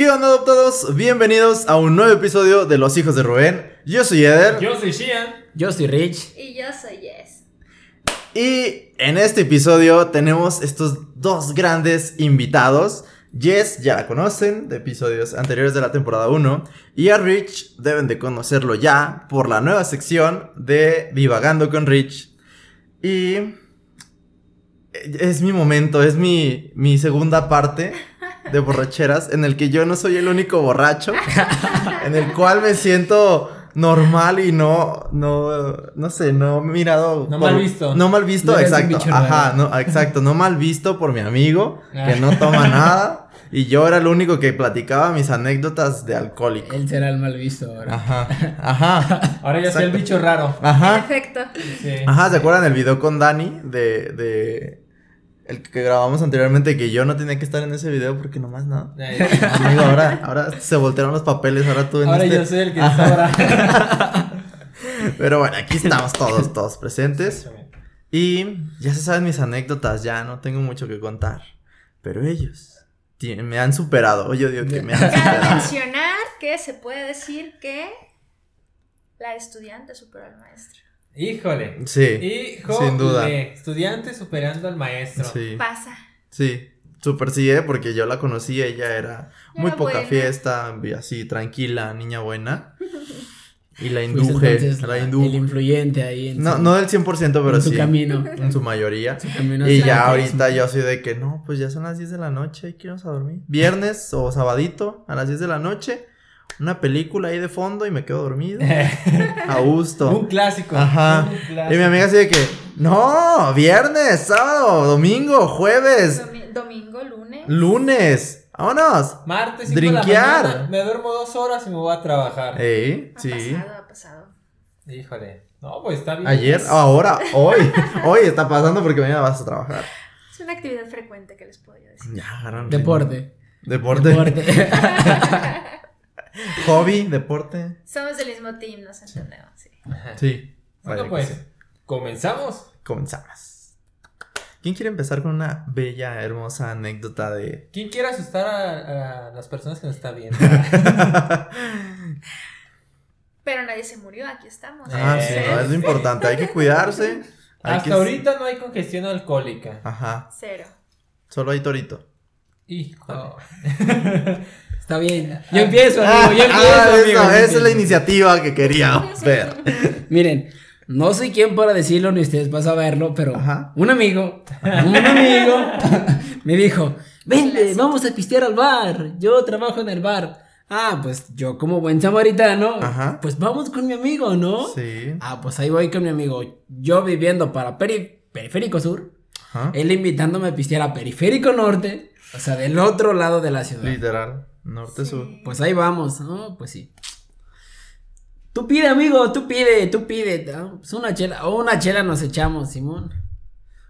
¿Qué onda adoptados? Bienvenidos a un nuevo episodio de Los Hijos de Rubén. Yo soy Eder. Yo soy Shian. Yo soy Rich. Y yo soy Jess. Y en este episodio tenemos estos dos grandes invitados. Jess ya la conocen de episodios anteriores de la temporada 1. Y a Rich deben de conocerlo ya por la nueva sección de Divagando con Rich. Y es mi momento, es mi, mi segunda parte de borracheras en el que yo no soy el único borracho, en el cual me siento normal y no, no, no sé, no mirado. No por- mal visto. No mal visto, No exacto. Ajá, no, exacto, no mal visto por mi amigo, que Ah. no toma nada. Y yo era el único que platicaba mis anécdotas de alcohólico. Él será el mal visto ahora. Ajá, ajá, Ahora yo soy el bicho raro. Ajá. efecto. Sí. Ajá, ¿se acuerdan del video con Dani? De, de. El que grabamos anteriormente, que yo no tenía que estar en ese video porque nomás no. Ay, Amigo, ahora, ahora se voltearon los papeles, ahora tú en Ahora este- yo soy el que sobra. Pero bueno, aquí estamos todos, todos presentes. Y ya se saben mis anécdotas, ya no tengo mucho que contar. Pero ellos tienen- me han superado. Yo digo que me han Cabe superado. mencionar que se puede decir que la estudiante superó al maestro. Híjole. Sí, Hijo sin duda. de estudiante superando al maestro. Sí, Pasa. sí. Super sí, ¿eh? porque yo la conocí, ella era muy Era poca buena. fiesta, así, tranquila, niña buena. Y la induje, entonces la la- el induje. influyente ahí en No, su, no del 100%, pero en su sí. camino. En su mayoría. Su camino Y ya ahorita yo soy de que no, pues ya son las 10 de la noche, hay que irnos a dormir. Viernes o sabadito a las 10 de la noche, una película ahí de fondo y me quedo dormido. A Un gusto. clásico. Ajá. un clásico. Y mi amiga así de que, no, viernes, sábado, domingo, jueves, Domi- domingo, lunes. lunes, vámonos. Martes, 5 de la Drinkear. mañana. Me duermo dos horas y me voy a trabajar. Ey, Ha sí. pasado, ha pasado. Híjole. No, pues está bien. Ayer, ahora, hoy, hoy está pasando porque mañana vas a trabajar. Es una actividad frecuente que les podría decir. Ya. Deporte. Deporte. Deporte. Hobby, deporte. Somos del mismo team, nos entendemos. Sí. Sí. Bueno, pues, sí. comenzamos. Comenzamos. ¿Quién quiere empezar con una bella, hermosa anécdota de... ¿Quién quiere asustar a, a las personas que nos están viendo? Pero nadie se murió, aquí estamos. ah, sí, Eh. no, es lo importante. Hay que cuidarse. hay Hasta que- ahorita no hay congestión alcohólica. Ajá. Cero. Solo hay torito. Híjole. Oh. Está bien. Yo empiezo, amigo. Yo empiezo, Ah, amigo. eso, yo esa es la iniciativa que queríamos ver. Miren, no soy quien para decirlo ni ustedes para saberlo, pero Ajá. un amigo, un amigo me dijo, vente, vamos a pistear al bar, yo trabajo en el bar. Ah, pues yo como buen samaritano, Ajá. pues vamos con mi amigo, ¿no? Sí. Ah, pues ahí voy con mi amigo, yo viviendo para Peri- Periférico Sur, Ajá. él invitándome a pistear a Periférico Norte, o sea, del otro lado de la ciudad. Literal. Norte-sur. Sí. Pues ahí vamos, ¿no? Pues sí. Tú pide, amigo, tú pide, tú pide. ¿no? Pues una chela, o una chela nos echamos, Simón.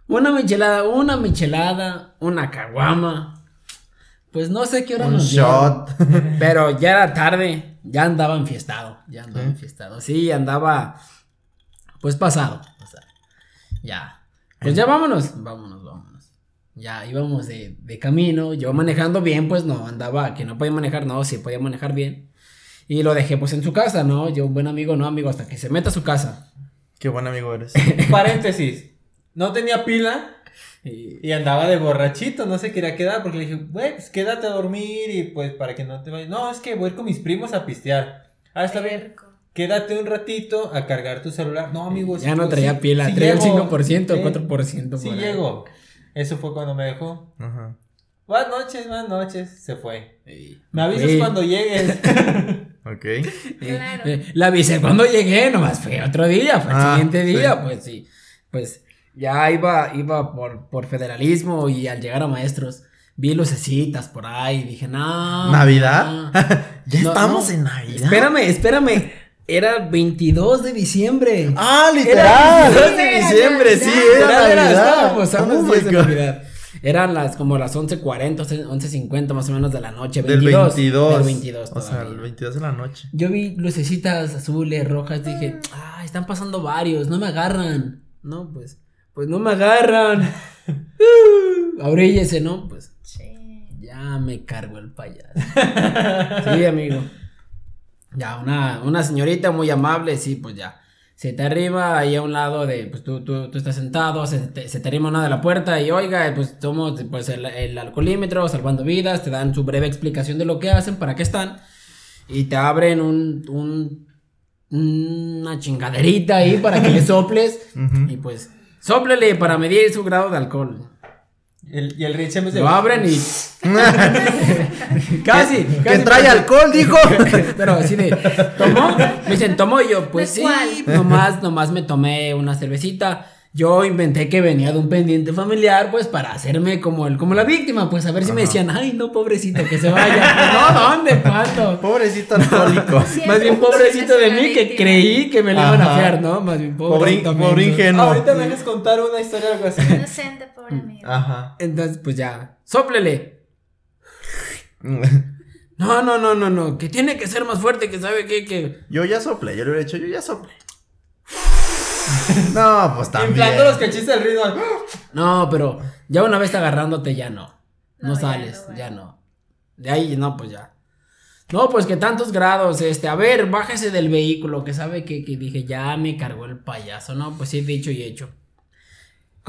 Una michelada, una michelada, una caguama. Pues no sé qué hora Un nos shot. dieron, Pero ya era tarde, ya andaba enfiestado, ya andaba ¿Sí? enfiestado. Sí, andaba, pues pasado. o sea, ya. Pues ya vámonos, vámonos. Ya íbamos de, de camino, yo manejando bien, pues no, andaba, que no podía manejar, no, sí podía manejar bien. Y lo dejé pues en su casa, ¿no? Yo un buen amigo, no amigo, hasta que se meta a su casa. Qué buen amigo eres. Paréntesis. No tenía pila Y- y andaba de borrachito, no se quería quedar porque le dije, güey, pues quédate a dormir y pues para que no te vayas. No, es que voy a ir con mis primos a pistear. Ah, está bien. Quédate un ratito a cargar tu celular. No, amigo. ya sí, no sí, traía sí pila, traía el llego. 5% o Sí, 4%. Sí por ahí. llego. Eso fue cuando me dejó. Ajá. Buenas noches, buenas noches. Se fue. Me avisas Sí. cuando llegues. Ok. Eh, Claro. eh, la avisé cuando llegué, nomás fue otro día, fue el Ah, siguiente día, sí. pues sí. Pues ya iba, iba por, por federalismo y al llegar a maestros vi lucecitas por ahí, dije, no. ¿Navidad? no". ya No, estamos no. en Navidad. Espérame, espérame. Era el 22 de diciembre. Ah, Era literal. 22 de diciembre, sí, era, Era era, Navidad. estábamos a Oh unos my días de God. Navidad. Eran las como las 11:40, 11:50 más o menos de la noche, Del 22. 22. Del 22 O sea, el 22 de la noche. Yo vi lucecitas azules, rojas, dije, ah, están pasando varios, no me agarran. No, pues, pues no me agarran. Abríllese, ¿no? Pues Sí. ya ya me cargo el payaso. sí, amigo. Ya, una, una señorita muy amable, sí, pues ya. Se te arriba ahí a un lado de, pues tú, tú, tú estás sentado, se te, se te arrima una de la puerta y oiga, pues tomo pues, el, el alcoholímetro, salvando vidas, te dan su breve explicación de lo que hacen, para qué están, y te abren un, un una chingaderita ahí para que le soples, y pues, sóplele para medir su grado de alcohol. El- y el Rich en vez de. Lo abren y casi, Que casi trae alcohol, dijo. Pero así de, ¿tomó? Me dicen, ¿tomó? Y yo, pues ¿De sí, cuál? nomás, nomás me tomé una cervecita. Yo inventé que venía de un pendiente familiar, pues para hacerme como el, como la víctima, pues a ver si me decían, ay, no, pobrecito, que se vaya. Pues, no, ¿dónde? ¿Cuánto? Pobrecito alcohólico. Más bien pobrecito de mí que creí que me lo iban a fiar, ¿no? Más bien Pobre, pobrecito. pobre menso. ingenuo. Ahorita me vienes a contar una historia algo así. Inocente, amigo. Ajá. Entonces, pues ya, sóplele. No, no, no, no, no, que tiene que ser más fuerte, que sabe qué, que... Yo ya soplé, yo le hubiera dicho, yo ya soplé. No, pues también. Inflando los cachistes del ritmo. No, pero ya una vez agarrándote ya no. No, sales, ya no. De ahí no, pues ya. No, pues que tantos grados, este, a ver, bájese del vehículo, que sabe que, que dije, ya me cargó el payaso, ¿no? Pues sí, dicho y hecho.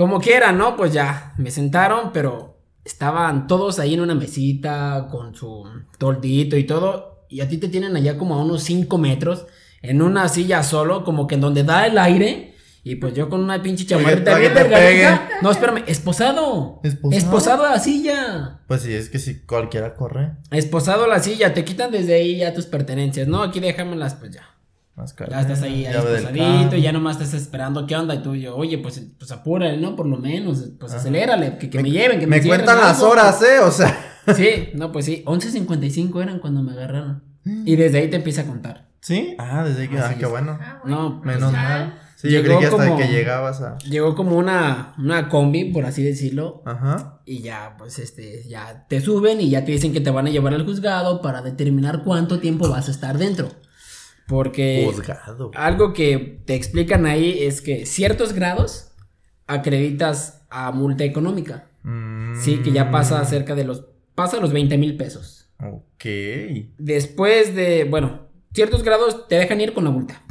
Como quiera, ¿no? Pues ya, me sentaron, pero estaban todos ahí en una mesita con su toldito y todo, y a ti te tienen allá como a unos 5 metros, en una silla solo, como que en donde da el aire, y pues yo con una pinche chamarrita bien delgadita. No, espérame, esposado. ¿Esposado? Esposado a la silla. Pues sí, es que si cualquiera corre. Esposado a la silla, te quitan desde ahí ya tus pertenencias. No, aquí déjamelas, pues ya. Más caro. Ya estás ahí, ahí esposadito, y ya nomás estás esperando qué onda. Y tú, yo, oye, pues, pues apúrale, ¿no? Por lo menos, pues Ajá. acelérale, que, que me, lleven, que me, Me cuentan las horas, ¿eh? O sea. Sí, no, pues sí, 11.55 eran cuando me agarraron. Y desde ahí te empieza a contar. ¿Sí? Ah, desde que. Ah, Así qué bueno. Ah, bueno. No, Menos ya. mal. Sí, yo Llegó creí que hasta como- que llegabas a. Llegó como una, una combi, por así decirlo, Ajá. Y ya, pues este, ya te suben y ya te dicen que te van a llevar al juzgado para determinar cuánto tiempo vas a estar dentro. Porque Juzgado. algo que te explican ahí es que ciertos grados acreditas a multa económica. Mm. Sí, que ya pasa cerca de los, pasa los 20 mil pesos. Ok. Después de, bueno, ciertos grados te dejan ir con la multa.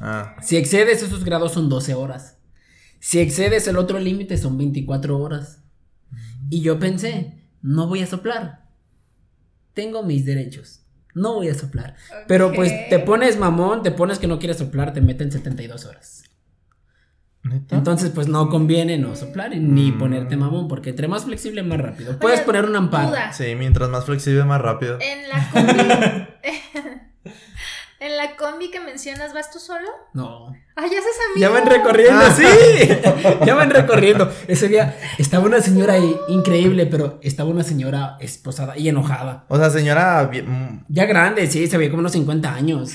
Ah. Si excedes esos grados son 12 horas. Si excedes el otro límite son 24 horas. Y yo pensé, no voy a soplar. Tengo mis derechos. No voy a soplar. Pero pues te pones mamón, te pones que no quieres soplar, te meten 72 horas. ¿Neta? Entonces pues no conviene no soplar ni Mm. ponerte mamón porque entre más flexible más rápido. Puedes Oye, poner un amparo. duda. Sí, mientras más flexible, más rápido. En la combi. en la combi que mencionas, ¿vas tú solo? No. Ah, ya haces amigo. Ya van recorriendo, Ah. sí. Ya van recorriendo. Ese día estaba una señora ahí increíble, pero estaba una señora esposada y enojada. O sea, señora. bien- mm, Ya grande, sí, se veía como unos 50 años.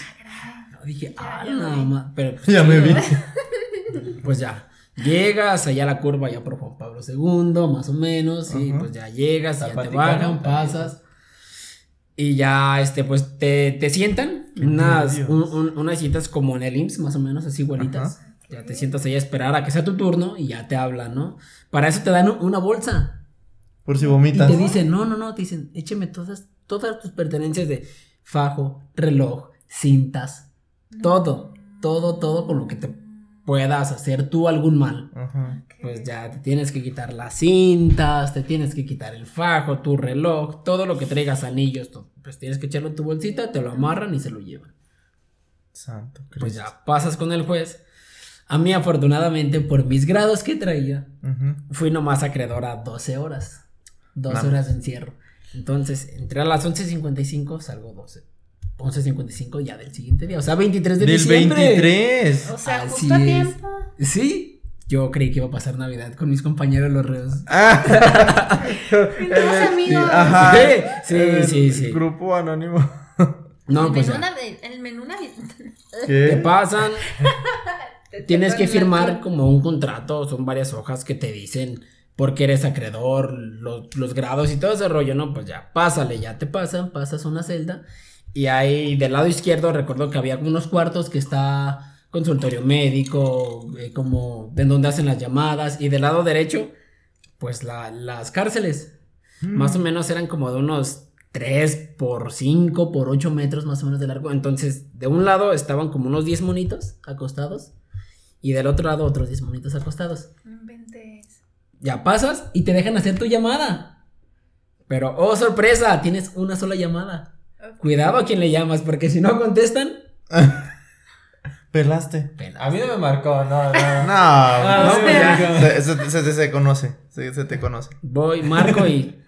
Yo dije, Ya, ah, ya nada vi. más. Pero pues, Ya me vi. Pues ya. Llegas allá a la curva, ya por Juan Pablo II, más o menos. Sí, Ajá. pues ya llegas, y ya te bajan, también. pasas. Y ya, este, pues te, te sientan unas, un- un- unas citas como en el IMSS, más o menos, así igualitas. Ya te sientas ahí a esperar a que sea tu turno y ya te hablan, ¿no? Para eso te dan una bolsa. Por si Y vomitas. te dicen, no, no, no, te dicen, écheme todas, todas tus pertenencias de fajo, reloj, cintas, todo, todo, todo con lo que te puedas hacer tú algún mal. Ajá. Pues ya te tienes que quitar las cintas, te tienes que quitar el fajo, tu reloj, todo lo que traigas, anillos, todo. Pues tienes que echarlo en tu bolsita, te lo amarran y se lo llevan. Santo Pues Cristo. ya pasas con el juez. A mí, afortunadamente, por mis grados que traía, fui nomás acreedor a 12 horas. 12 Nada horas de encierro. Entonces, entré a las 11.55, salgo 12. 11.55 ya del siguiente día. O sea, 23 de Del diciembre. 23. O sea, Así justo a es. tiempo. Sí. Yo creí que iba a pasar Navidad con mis compañeros los reos. Ah. Amigos. Ajá. Sí, sí, sí, sí. Grupo anónimo. No, el, pues menú el menú navideño. Te ¿Qué? pasan, Te tienes que firmar como un contrato, son varias hojas que te dicen por qué eres acreedor, los, los grados y todo ese rollo, ¿no? Pues ya, pásale, ya te pasan, pasas una celda y ahí del lado izquierdo recuerdo que había unos cuartos que está consultorio médico, eh, como en donde hacen las llamadas y del lado derecho, pues la- las cárceles. Más o menos eran como de unos 3 por 5 por 8 metros más o menos de largo. Entonces, de un lado estaban como unos 10 monitos acostados. Y del otro lado otros 10 monitos acostados. Inventes. Ya pasas y te dejan hacer tu llamada. Pero, oh sorpresa, tienes una sola llamada. Cuidado a quien le llamas, porque si no contestan, Pelaste. A mí no me marcó, no, no. No, no, ya. Se, se- se- se conoce. Se, te conoce. Voy, marco y.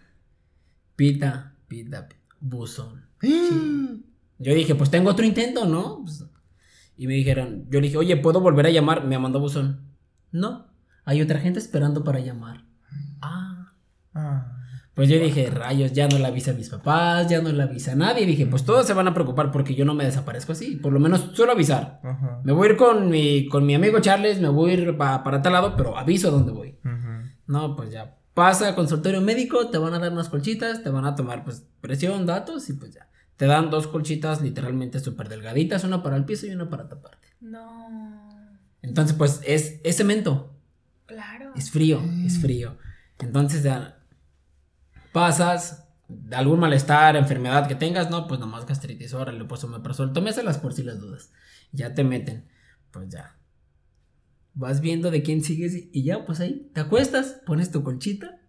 Pita, pita, pita, buzón. Yo dije, pues tengo otro intento, ¿no? Pues, y me dijeron, yo le dije, oye, ¿puedo volver a llamar? Me mandó buzón. No, hay otra gente esperando para llamar. Ah. Ah. Pues yo dije, rayos, ya no le avisa a mis papás, ya no le avisa a nadie. dije, pues todos se van a preocupar porque yo no me desaparezco así. Por lo menos suelo avisar. Ajá. Me voy a ir con mi, con mi amigo Charles, me voy a ir pa- para tal lado, pero aviso dónde voy. No, pues ya. Pasa a consultorio médico, te van a dar unas colchitas, te van a tomar pues presión, datos y pues ya. Te dan dos colchitas literalmente súper delgaditas, una para el piso y una para taparte. No. Entonces pues es, es cemento, Claro. es frío, es frío. Entonces ya pasas, algún malestar, enfermedad que tengas, no, pues nomás gastritis, órale, pues omeprazol, tómeselas por si las dudas. Ya te meten, pues ya. Vas viendo de quién sigues y- ya, pues ahí, te acuestas, pones tu colchita,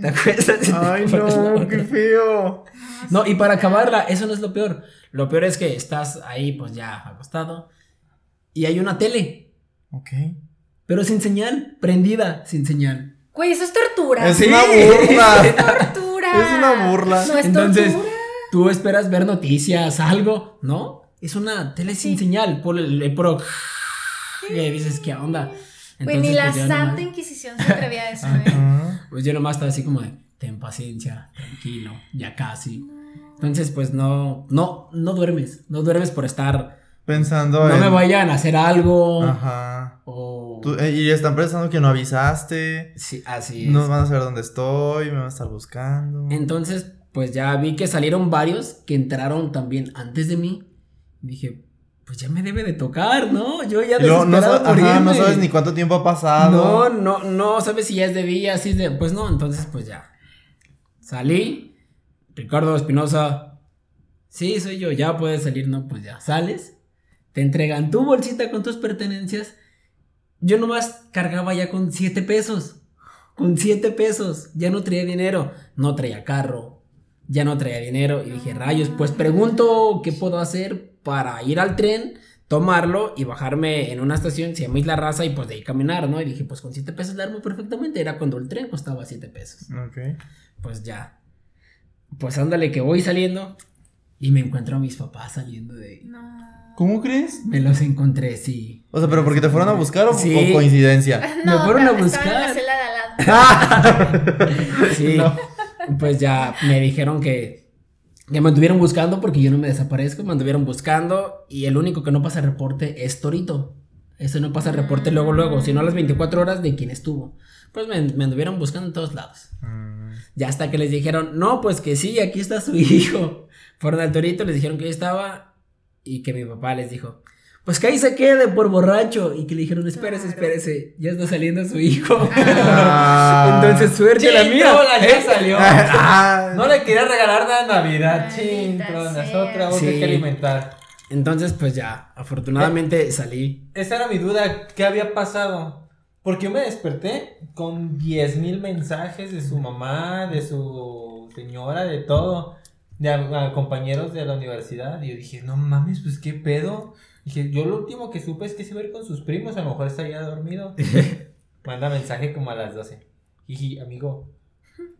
te acuestas y te Ay, no, qué feo. No, y para acabarla, eso no es lo peor. Lo peor es que estás ahí, pues ya acostado, y hay una tele, Ok. pero sin señal, prendida, sin señal. Güey, eso es tortura. Es Sí. una burla. tortura. Es una burla. No es Entonces, tortura. tú esperas ver noticias, algo, ¿no? Es una tele sin señal, por el, el pro. Y dices, ¿qué onda? Güey, ni Entonces, la pues, yo Santa nomás, Inquisición se atrevía a eso, ¿eh? Pues yo nomás estaba así como de, ten paciencia, tranquilo, ya casi. Entonces, pues no, no, no duermes, no duermes por estar, Pensando no en. me vayan a hacer algo, Ajá. o... Tú- eh, y están pensando que no avisaste. Sí, así es. No van a saber dónde estoy. Me van a estar buscando. Entonces, pues ya vi que salieron varios que entraron también antes de mí. Dije, pues ya me debe de tocar, ¿no? Yo ya luego no, desesperado sa- por ajá, no sabes ni cuánto tiempo ha pasado. No, no, no sabes si ya es de día, si es de. Pues no, entonces pues ya. Salí. Ricardo Espinosa. Sí, soy yo, ya puedes salir, no, pues ya. Sales. Te entregan tu bolsita con tus pertenencias. Yo nomás cargaba ya con 7 pesos. Con 7 pesos. Ya no traía dinero. No traía carro. Ya no traía dinero. Y dije, rayos, pues pregunto qué puedo hacer para ir al tren, tomarlo y bajarme en una estación, se llama Isla Raza, y pues de ahí caminar, ¿no? Y dije, pues con 7 pesos la armo perfectamente. Era cuando el tren costaba 7 pesos. Ok. Pues ya. Pues ándale que voy saliendo y me encuentro a mis papás saliendo de ahí. No. ¿Cómo crees? Me los encontré, sí. O sea, pero porque te fueron a buscar o, Sí. o coincidencia. No, fueron a estaba en la buscar. celda de al lado. Sí. Pues ya me dijeron que, que me anduvieron buscando porque yo no me desaparezco, me anduvieron buscando y el único que no pasa reporte es Torito. Ese no pasa reporte luego, luego, sino a las 24 horas de quién estuvo. Pues me, me anduvieron buscando en todos lados. Mm. Ya hasta que les dijeron, no, pues que sí, aquí está su hijo. Fueron al Torito, les dijeron que ahí estaba y que mi papá les dijo, pues que ahí se quede por borracho. Y que le dijeron, espérese, espérese, ya está saliendo su hijo. Ah. Entonces suerte la mía. Trola, ya ¿eh? salió. Ah. No le quería regalar nada de Navidad. Maldita Chin, tronas, sea. otra voz Sí. que alimentar. Entonces, pues ya, afortunadamente salí. Esa era mi duda, ¿qué había pasado? Porque yo me desperté con 10.000 mensajes de su mamá, de su señora, de todo, de a- a compañeros de la universidad. Y yo dije, no mames, pues qué pedo. Dije, yo lo último que supe es que se iba a ir con sus primos, a lo mejor está ya dormido. Manda mensaje como a las 12. Y amigo,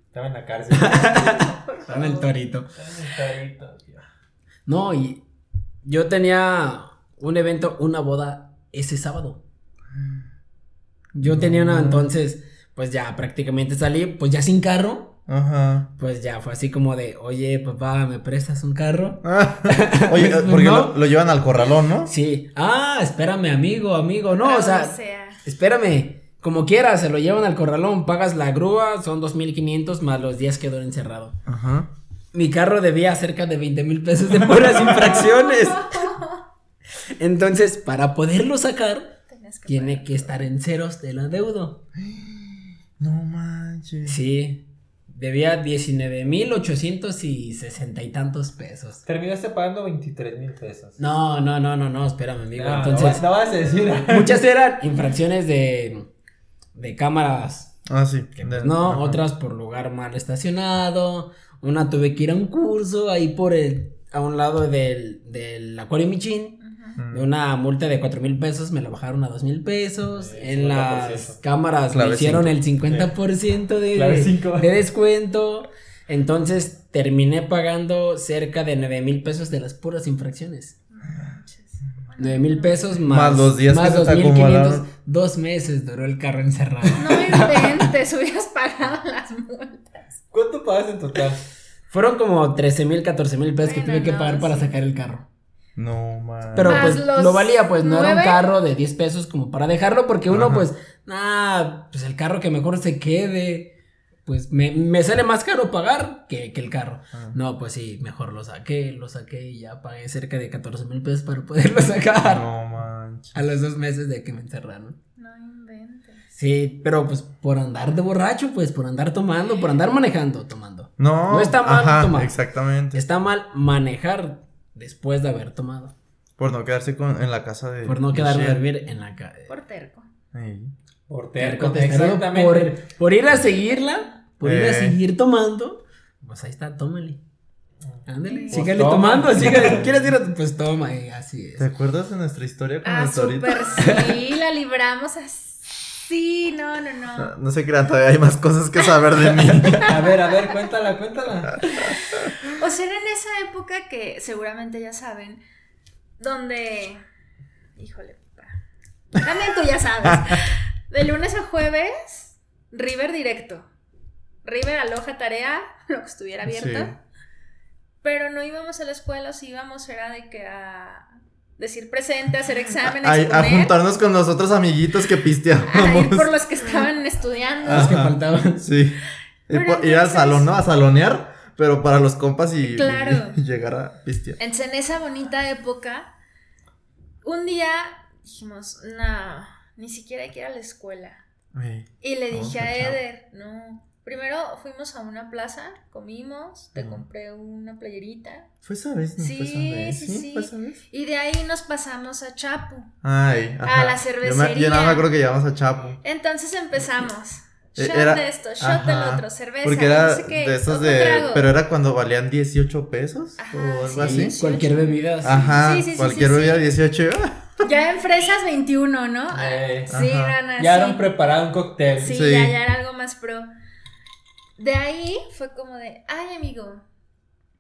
estaba en la cárcel. Estaba en el torito. Estaba en el torito, tío. No, y yo tenía un evento, una boda ese sábado. Yo tenía una, entonces, pues ya prácticamente salí, pues ya sin carro. Ajá. Pues ya fue así como de, oye, papá, ¿me prestas un carro? Ah. Oye, Pues, porque no. lo, lo llevan al corralón, ¿no? Sí. Ah, espérame, amigo, amigo. No, o sea, espérame. Como quieras, se lo llevan al corralón, pagas la grúa, son 2.500 más los días que duró encerrado. Ajá. Mi carro debía cerca de 20 mil pesos de puras infracciones. Entonces, para poderlo sacar, que tiene pagar. que estar en ceros del adeudo. No manches. Sí. Debía 19 mil 800 y sesenta y tantos pesos. Terminaste pagando 23 mil pesos. No, no, no, no, no, espérame, amigo. No, no Entonces, no vas a decir. muchas eran infracciones de, de cámaras Ah, sí. que, de- pues, no, ajá. otras por lugar mal estacionado, una tuve que ir a un curso ahí por el, a un lado del, del Acuario Michin. De una multa de cuatro mil pesos, me la bajaron a dos mil pesos, Sí, en 50%. las cámaras Clave me hicieron cinco. el 50% de, de descuento, entonces terminé pagando cerca de nueve mil pesos de las puras infracciones. Nueve mil pesos más, Más los días que más se te 2,500, acumularon. Dos meses duró el carro encerrado. No inventes, hubieras pagado las multas. ¿Cuánto pagas en total? Fueron como 13 mil, 14 mil pesos que Bueno, tuve que no, pagar para sí. sacar el carro. No, man. Pero Más pues lo valía, pues no era un carro de 10 pesos como para dejarlo, porque uno Ajá. pues, nah, pues el carro que mejor se quede, pues me, me sale más caro pagar que, que el carro. Ah. No, pues sí, mejor lo saqué, lo saqué y ya pagué cerca de 14 mil pesos para poderlo sacar. No manches. A los dos meses de que me encerraron. No inventes. Sí, pero pues por andar de borracho, pues por andar tomando, por andar manejando, tomando. No, No está mal ajá, tomar. Exactamente. Está mal manejar después de haber tomado. Por no quedarse con, en la casa de. Por no quedarme a dormir en la calle. Por terco. Por Terco, terco. testarudo, Exactamente. Por, por ir a seguirla, por ir a Eh. seguir tomando, pues ahí está, tómale. Ándale, Pues sígale toma. tomando, sígale. ¿Quieres ir a tu? Pues toma, y así ¿Te es. acuerdas de nuestra historia con Ah, ahorita? súper sí, la libramos así. No, no, no. No, no se crean, todavía hay más cosas que saber de mí. A ver, a ver, cuéntala, cuéntala. O sea, era en esa época que seguramente ya saben, donde. Híjole, papá. También tú ya sabes. De lunes a jueves, River directo. River aloja tarea, lo que estuviera abierto. Sí. Pero no íbamos a la escuela, o si íbamos era de que a decir presente, hacer exámenes, A, a juntarnos con los otros amiguitos que a ir pisteábamos. por los que estaban estudiando. Los que faltaban. Sí. Pero ir al entonces- salón, ¿no? A salonear, pero para los compas y, Claro. y llegar a pistear. Entonces, en esa bonita época, un día dijimos, no, ni siquiera hay que ir a la escuela. Y le Vamos dije a. Eder, no. Primero fuimos a una plaza, comimos, te compré una playerita. ¿Fue esa vez? ¿No fue esa Sí, vez? sí, ¿Sí? sí. ¿Fue esa vez? Y de ahí nos pasamos a Chapu. Ay, ajá. la Yo, me, cervecería. yo nada más creo que llevamos a Chapo. Entonces empezamos. Eh, Shot era- de esto, shot del ajá, otro, cerveza, Porque no era sé qué, de esos de. trago. Pero era cuando valían 18 pesos Ajá, o algo sí. así. Cualquier bebida. sí. Ajá, Sí, sí, sí, cualquier sí, bebida sí. 18. ah, Ya en fresas 21, ¿no? Eh, sí, ajá. eran Ya así. eran preparado un cóctel. Sí, Sí. Ya, ya era algo más pro. De ahí fue como de, ay amigo,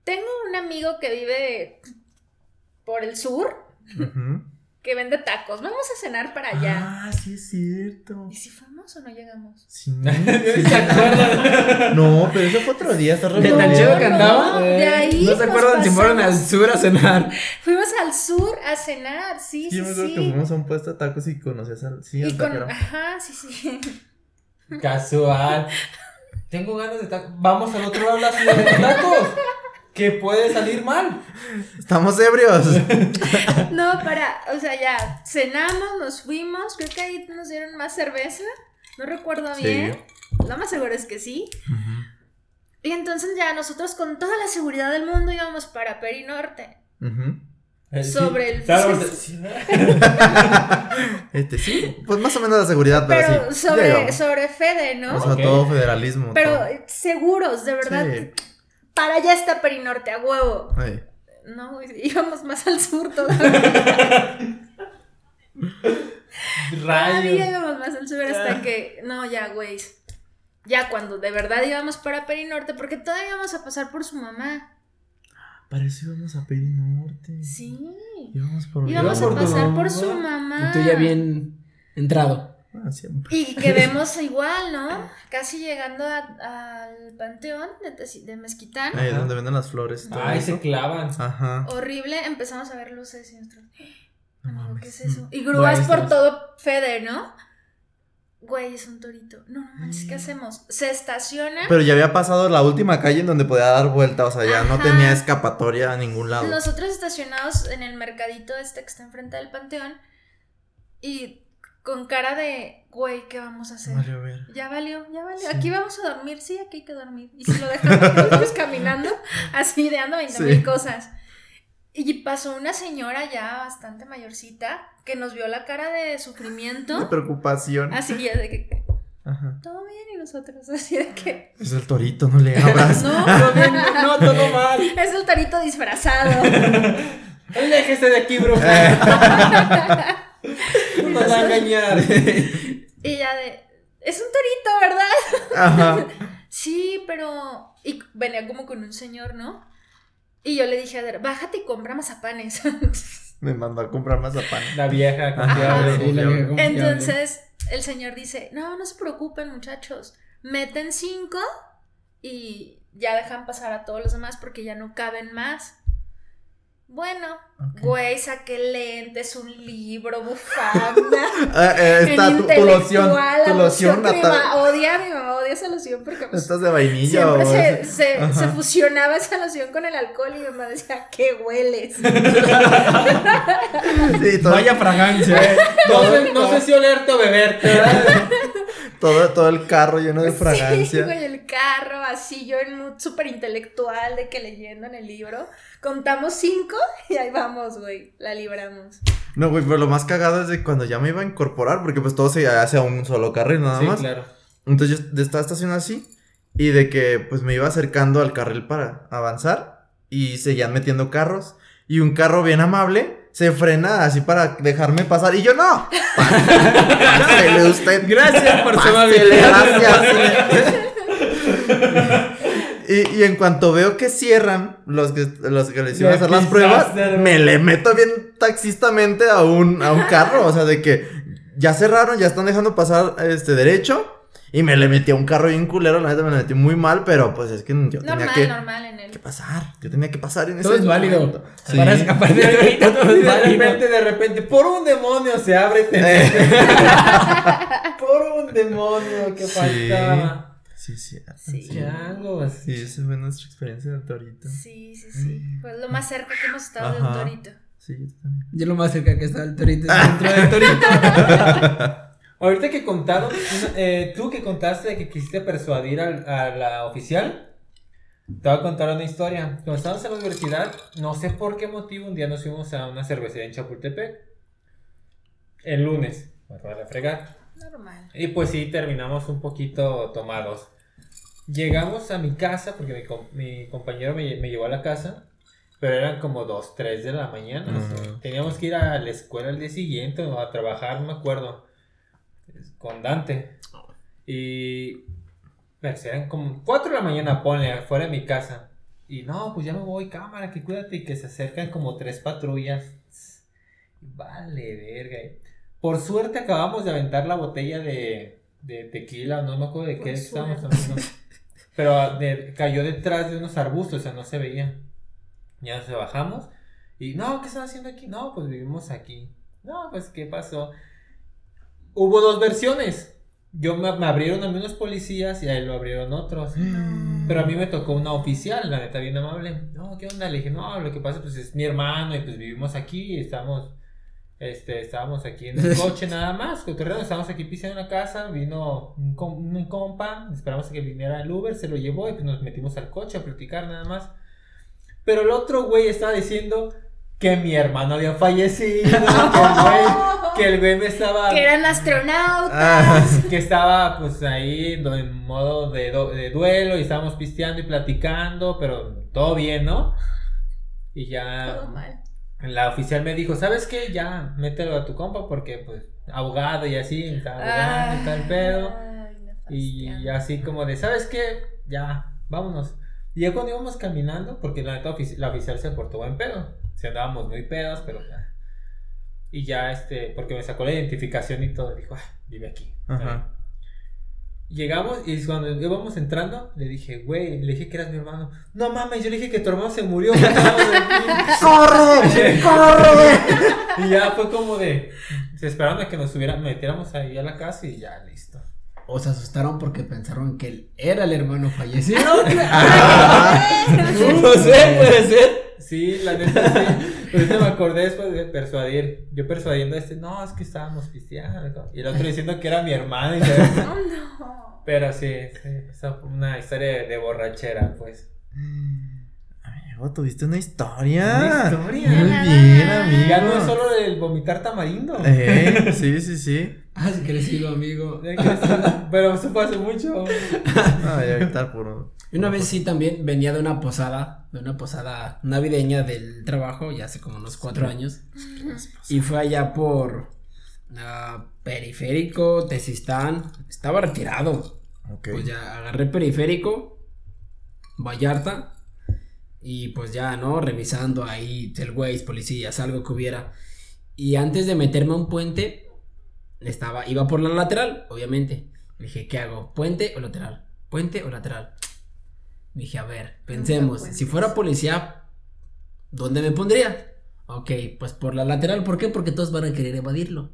tengo un amigo que vive por el sur Ujú. que vende tacos. Vamos a cenar para allá. Ah, sí es cierto. ¿Y si fuimos o no llegamos? Sí. ¿Se acuerdan? No, pero eso fue otro día, está De tan No, chido que no, andaba. de ahí ¿No se acuerdan si fueron al sur a cenar? Fuimos al sur a cenar, sí, Sí, yo sí, me acuerdo sí. que fuimos a un puesto de tacos y conocías al. Sí, Y al con, ajá, sí, sí. Casual. Tengo ganas de tacos. Vamos al otro lado de la ciudad de tacos. Que puede salir mal. Estamos ebrios. No, para, o sea, ya cenamos, nos fuimos, creo que ahí nos dieron más cerveza, no recuerdo Sí. bien, lo más seguro es que sí. Y entonces ya nosotros con toda la seguridad del mundo íbamos para. Eh, sí. Sobre el- Claro. Este, sí, pues más o menos la seguridad, pero, Pero sí. sobre, llegamos. sobre Fede, ¿no? O sea, todo federalismo. Pero todo. eh, seguros, de verdad. Sí. Para allá está Perinorte, a huevo. Ay. No, íbamos más al sur todavía. Todavía íbamos más al sur hasta que. No, ya, güey. Ya cuando de verdad íbamos para Perinorte, porque todavía íbamos a pasar por su mamá. Para eso íbamos a Peri Norte. Sí. Íbamos por Íbamos a pasar por su mamá. Y tú ya bien entrado. Ah, siempre. Y que vemos igual, ¿no? Casi llegando a- al panteón de, de Mezquitán. Ahí Ajá. donde venden las flores. todo Ay, eso. se clavan. Ajá. Horrible, empezamos a ver luces y nosotros. No "Oh, mames. ¿Qué es eso? Y grúas por todo Fede, ¿no? Güey, es un torito. No, no manches, ¿qué hacemos? Se estaciona. Pero ya había pasado la última calle en donde podía dar vuelta, o sea, ya no tenía escapatoria a ningún lado. Nosotros estacionados en el mercadito este que está enfrente del panteón y con cara de, güey, ¿qué vamos a hacer? Valió ver. Ya valió, ya valió. Sí. Aquí vamos a dormir, sí, aquí hay que dormir. Y si lo dejamos nosotros caminando, así ideando 20 mil Sí. cosas. Y pasó una señora ya bastante mayorcita que nos vio la cara de De sufrimiento. preocupación. Así ya de que, Ajá. todo bien, y nosotros así de que, Es el torito, no le abras. no, Todo bien, no, todo mal. es el torito disfrazado. Aléjese de aquí, bruja. No nos va a engañar. Y ya de, es un torito, ¿verdad? Ajá. Sí, pero. Y venía como con un señor, ¿no? Y yo le dije a Der, bájate y compra mazapanes. Me mandó a comprar mazapán. La vieja Ajá, confiable. sí. Sí, la vieja confiable. Entonces, el señor dice: No, no se preocupen, muchachos. Meten cinco y ya dejan pasar a todos los demás porque ya no caben más. Bueno, Güey, saqué lentes, un libro, bufanda. Ah, eh, está tu, tu loción. intelectual, Tu la loción, que mi mamá odia, mi mamá odia esa loción porque pues, ¿Estás de vainilla Siempre o se, se, fusionaba esa loción con el alcohol y mi mamá decía, ¿qué hueles? Sí, todo, Vaya fragancia. No sé, no sé si olerte o beberte, ¿verdad? todo, todo el carro lleno de Sí, fragancia. güey, el carro, así yo en mood súper intelectual de que leyendo en el libro. Contamos cinco y ahí vamos, güey, la libramos. No, güey, pero lo más cagado es de cuando ya me iba a incorporar, porque pues todo se hace a un solo carril nada Sí, más. claro. Entonces yo estaba estacionado así y de que pues me iba acercando al carril para avanzar y seguían metiendo carros y un carro bien amable se frena así para dejarme pasar y yo no. Pásele usted. Gracias por su amabilidad. gracias. Y, y en cuanto veo que cierran los que, los que les iban a hacer las pruebas, me le meto bien taxistamente a un, a un carro. O sea, de que ya cerraron, ya están dejando pasar este derecho. Y me le metí a un carro bien culero, la neta me le metí muy mal, pero pues es que yo tenía Normal, que, normal en él. que pasar. Yo tenía que pasar en Todo ese es válido. momento. Sí. Para escapar de ahorita todo Y de repente, de repente, por un demonio se abre. te- por un demonio que Sí. Sí, sí. Sí. Changos. Sí, esa fue nuestra experiencia en el torito. Sí, sí, sí. Fue lo más cerca que hemos estado de un Ajá. torito. Sí, yo también. Yo lo más cerca que está el torito es dentro del torito. Ahorita que contaron, eh, tú que contaste de que quisiste persuadir al- a la oficial, te voy a contar una historia. Cuando estábamos en la universidad, no sé por qué motivo, un día nos fuimos a una cervecería en Chapultepec. El lunes, de fregar. Normal. Y pues sí, terminamos un poquito tomados. Llegamos a mi casa, porque mi, com- mi compañero me, me llevó a la casa, pero eran como 2, 3 de la mañana. o sea, Ujú. teníamos que ir a la escuela el día siguiente o a trabajar, no me acuerdo, con Dante. Y pues, eran como 4 de la mañana, ponle, afuera de mi casa. Y no, pues ya me voy, cámara, que cuídate, y que se acercan como tres patrullas. Vale, verga. Por suerte acabamos de aventar la botella de, de tequila, no me acuerdo de Por qué estábamos suerte. hablando. Pero de- cayó detrás de unos arbustos, o sea, no se veía. Ya nos bajamos. Y no, ¿qué están haciendo aquí? No, pues vivimos aquí. No, pues, ¿qué pasó? Hubo dos versiones. Yo me, me abrieron a mí unos policías y a él lo abrieron otros. Pero a mí me tocó una oficial, la neta, bien amable. No, ¿qué onda? Le dije, no, lo que pasa pues es mi hermano y pues vivimos aquí y estamos, este, estábamos aquí en el coche nada más, cotorreando, estábamos aquí pisando en la casa, vino un, com- un compa, esperamos a que viniera el Uber, se lo llevó y pues nos metimos al coche a platicar nada más. Pero el otro güey estaba diciendo que mi hermano había fallecido, que el güey, que el güey me estaba... Que eran astronautas. Que estaba pues ahí en modo de, de duelo y estábamos pisteando y platicando, pero todo bien, ¿no? Y Todo ya mal. La oficial me dijo, ¿sabes qué? Ya, mételo a tu compa porque pues ahogado y así, está ahogando y tal pedo. Ay, Y así como de, ¿sabes qué? Ya, vámonos. Y ya cuando íbamos caminando, porque la neta ofici- la oficial se portó buen pedo. Si andábamos muy pedos, pero ya. Y ya, este, porque me sacó la identificación y todo, dijo, ah, vive aquí. Ajá. Llegamos y cuando íbamos entrando, le dije, güey, le dije que eras mi hermano. No mames, yo le dije que tu hermano se murió. me acabo de aquí". ¡Corre! ¡Corre! y ya fue como de, se esperaron a que nos subieran, metiéramos ahí a la casa y ya, listo. O se asustaron porque pensaron que él era el hermano fallecido. No sé, puede ser. Sí, la neta sí. Ahorita me acordé después de persuadir. Yo persuadiendo a este, no, es que estábamos pisteando. Y el otro diciendo que era mi hermano. y todo. Oh, no. Pero sí, sí, fue una historia de, de borrachera, pues. Amigo, tuviste una historia. Una historia. Muy bien, amigo. Ya no es solo el vomitar tamarindo. Eh, sí, sí, sí. Has crecido, amigo. Pero eso fue hace mucho. Ah, ya estar por. Y Una vez sí también venía de una posada, de una posada navideña del trabajo, ya hace como unos cuatro años. Y fue allá por ah, Periférico, Tesistán. Estaba retirado. Ok. Pues ya agarré Periférico, Vallarta. Y pues ya, ¿no? Revisando ahí el Waze, policías, algo que hubiera. Y antes de meterme a un puente, estaba, iba por la lateral, obviamente. Dije, ¿qué hago? ¿Puente o lateral? ¿Puente o lateral? Dije, a ver, pensemos, si fuera policía, ¿dónde me pondría? Ok, pues por la lateral, ¿por qué? Porque todos van a querer evadirlo.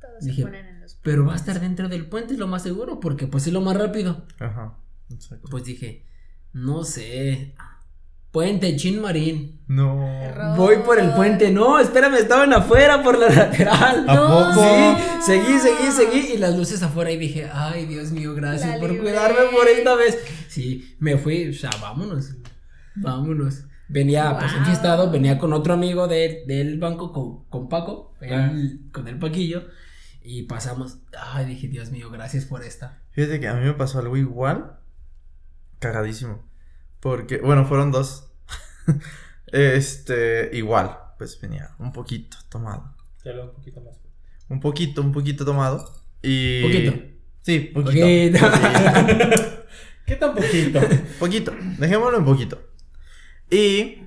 Todos Dije, se ponen en los Pero va a estar dentro del puente, es lo más seguro, porque pues es lo más rápido. Ajá. Exacto. Pues dije, no sé. Puente Chin Marín. No. Error. Voy por el puente. No, espérame, estaban afuera por la lateral. ¿A No. poco? Sí, seguí, seguí, seguí. Y las luces afuera. Y dije, ay, Dios mío, gracias La por cuidarme por esta vez. Sí, me fui. O sea, vámonos. Vámonos. Venía, pues, Wow. enfiestado. Venía con otro amigo de- del banco, con, con Paco. el- Ah. Con el Paquillo. Y pasamos. Ay, dije, Dios mío, gracias por esta. Fíjate que a mí me pasó algo igual. Cagadísimo. Porque, bueno, fueron dos. este, igual. Pues venía un poquito tomado. Ya lo un poquito más. Un poquito, un poquito tomado. Y. Poquito. Sí, poquito. Poquito. ¿Qué tan poquito? Poquito. Dejémoslo en poquito. Y.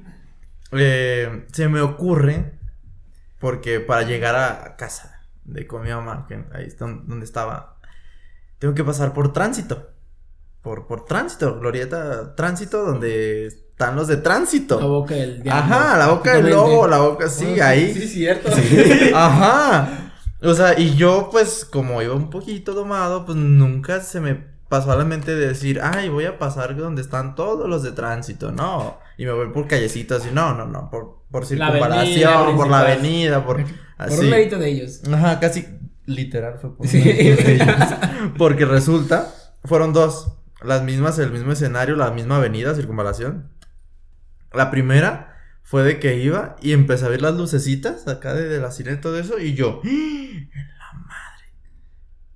eh, se me ocurre. Porque para llegar a casa de con mi mamá, que ahí está donde estaba, tengo que pasar por tránsito. Por, por tránsito, glorieta tránsito, donde están los de La tránsito. boca del diablo, Ajá, la boca del lobo, la boca, sí, Ah, ahí. Sí, cierto. Ajá. O sea, y yo, pues, como iba un poquito tomado, pues nunca se me pasó a la mente de decir, ay, voy a pasar donde están todos los de tránsito, no. Y me voy por callecitas y no, no, no, por, por La avenida circunvalación, por la avenida, por Por así. un mérito de ellos. Ajá, casi literal fue por Sí. un mérito de ellos. Porque resulta, fueron dos, las mismas, el mismo escenario, la misma avenida, circunvalación. La primera fue de que iba y empecé a ver las lucecitas acá de, de la sirena y todo eso y yo, ¡Ah! ¡en la madre!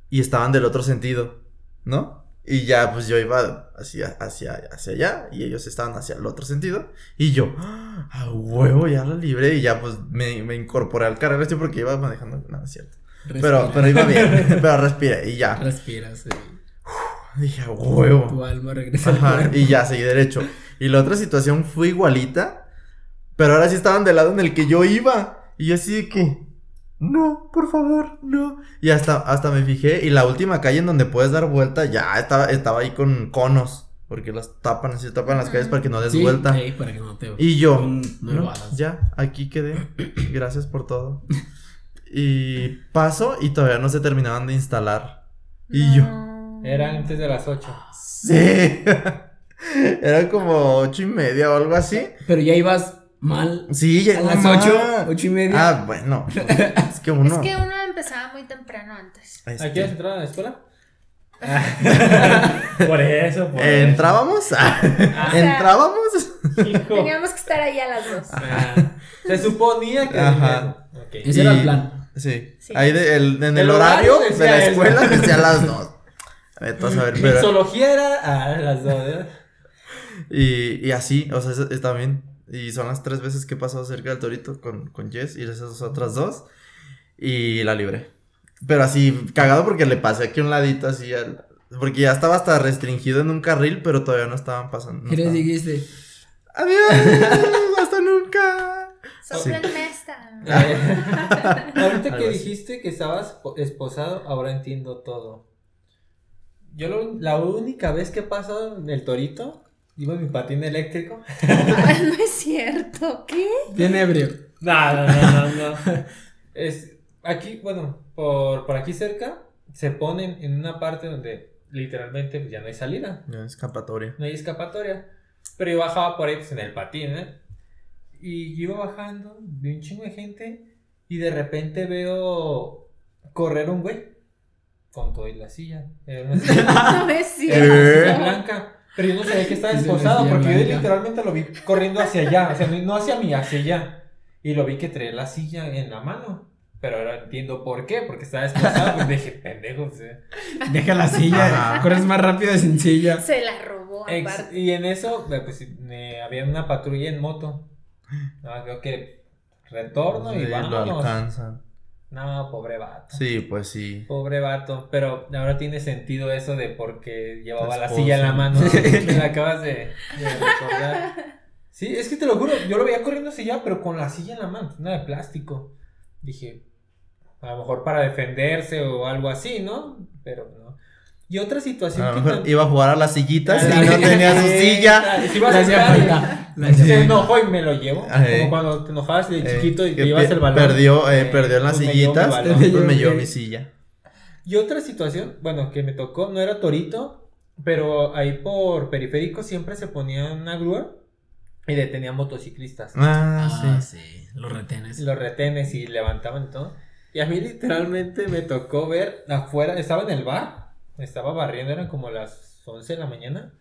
Y estaban del otro sentido, ¿no? Y ya pues yo iba hacia, hacia, hacia allá y ellos estaban hacia el otro sentido y yo, ¡ah! a huevo, ya lo libré y ya pues me, me incorporé al carril porque iba manejando, no, es cierto. Pero, pero iba bien, pero respiré y ya. Respiras. sí. Dije, huevo. Tu alma regresa al Ajá, cuerpo. y ya seguí derecho. Y la otra situación fue igualita, pero ahora sí estaban del lado en el que yo iba. Y yo así de que, no, por favor, no. Y hasta, hasta me fijé, y la última calle en donde puedes dar vuelta, ya estaba, estaba ahí con conos, porque las tapan, así tapan las calles para que no des Sí, vuelta. sí, para que no te. Y yo, no, no ya, aquí quedé. Gracias por todo. Y paso y todavía no se terminaban de instalar. Y yo. Era antes de las 8. Sí. Era como ocho y media o algo así. Pero ya ibas mal. Sí, ya A las mamá. ocho, ocho y media. Ah, bueno. Es que uno. Es que uno empezaba muy temprano antes. este, ¿Aquí has entrado a la escuela? por eso, por ¿Entrábamos? ¿Entrábamos? eso. Hijo. Teníamos que estar ahí a las dos. Ah, Se suponía que. Ajá. Ese era el plan. Sí. Sí. Ahí de- el- en el, El horario, horario de la escuela decía las dos. Vete a saber, pero- Mixología era a las 2. ¿eh? Y, y así, o sea, es- está bien. Y son las tres veces que he pasado cerca del torito con, con Jess y esas otras dos. Y la libré. Pero así, cagado porque le pasé aquí un ladito así al. Porque ya estaba hasta restringido en un carril, pero todavía no estaban pasando. no ¿Qué les estaban- dijiste? Adiós, hasta nunca. Soplenme esta. Ahorita que dijiste que estabas po- esposado, ahora entiendo todo. Yo lo- la única vez que he pasado en el torito, iba en mi patín eléctrico. Ah, no es cierto. ¿Qué? Bien ebrio. No, no, no, no, no. Es, aquí, bueno, por, por aquí cerca, se ponen en una parte donde literalmente ya no hay salida, Ya, escapatoria. no hay escapatoria. Pero yo bajaba por ahí pues, en el patín, ¿eh? Y yo iba bajando, vi un chingo de gente y de repente veo correr un güey con todo y la silla. Era una silla, No es era cierto. una ¿Eh? silla blanca. Pero yo no sabía que estaba esposado silla porque yo literalmente lo vi corriendo hacia allá. O sea, no- hacia mí, hacia allá. Y lo vi que traía la silla en la mano. Pero ahora entiendo por qué, porque estaba esposado. Pues dije, pendejo, sea. Deja la silla, Ajá. corres más rápido sin silla. Se la robó Ex- aparte. y en eso, eh, pues había una patrulla en moto. No, creo que retorno y lo vámonos. No, pobre vato. Sí, pues sí. Pobre vato. Pero ahora tiene sentido eso de porque llevaba la silla en la mano. Me la acabas de, de recordar. Sí, es que te lo juro, yo lo veía corriendo hacia allá, pero con la silla en la mano, una de plástico. Dije, a lo mejor para defenderse o algo así, ¿no? Pero no. Y otra situación A que mejor iba a jugar a las sillitas y no tenía su silla. si ibas a. Le se enojó y me lo llevo. Como cuando te enojabas de Eh, chiquito y te llevas el balón. Perdió, eh, Eh, perdió en las pues me sillitas. balón. Pues me llevó mi silla. Y otra situación, bueno, que me tocó, no era torito, pero ahí por periférico siempre se ponía una grúa y detenían motociclistas. Ah, Ah, sí. sí, los retenes. Los retenes y levantaban y todo. Y a mí literalmente me tocó ver afuera, estaba en el bar, estaba barriendo, eran como las 11 de la mañana,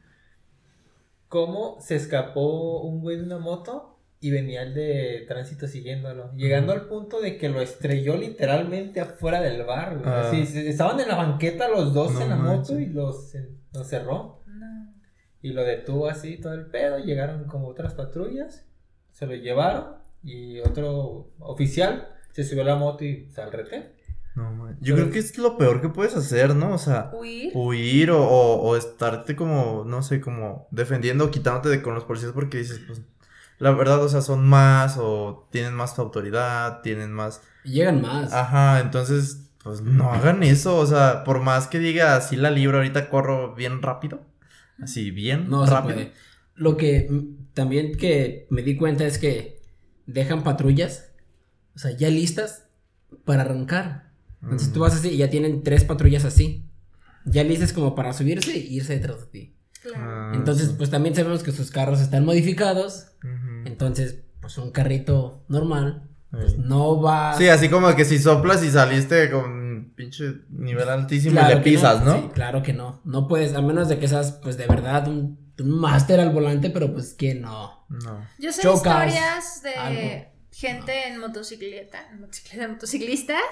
cómo se escapó un güey de una moto y venía el de tránsito siguiéndolo, llegando al punto de que lo estrelló literalmente afuera del bar, güey. Ah. Estaban en la banqueta los dos No en la moto y los, los cerró. No. Y lo detuvo así todo el pedo. Llegaron como otras patrullas. Se lo llevaron. Y otro oficial se subió a la moto y se al retén. No, man. Yo creo que es lo peor que puedes hacer, ¿no? O sea, Huir. huir o, o, o estarte como, no sé, como defendiendo o quitándote de con los policías porque dices, pues, la verdad, o sea, son más o tienen más autoridad, tienen más... Y llegan más. Ajá, entonces, pues no hagan eso, o sea, por más que diga así la libro, ahorita corro bien rápido, así bien No se rápido. puede. Lo que también que me di cuenta es que dejan patrullas, o sea, ya listas para arrancar. Entonces Mm. tú vas así y ya tienen tres patrullas así. Ya listas como para subirse e irse detrás de ti. Claro. Ah, Entonces, sí. pues también sabemos que sus carros están modificados. Entonces, pues un carrito normal pues, Sí. no va. Sí, así como que si soplas y saliste con pinche nivel altísimo Claro y le pisas, ¿no? Sí, claro que no. No puedes, a menos de que seas, pues de verdad, un, un máster al volante, pero pues que no. No. Yo sé Chocas, historias de algo. gente en motocicleta, en motocicleta, motociclistas,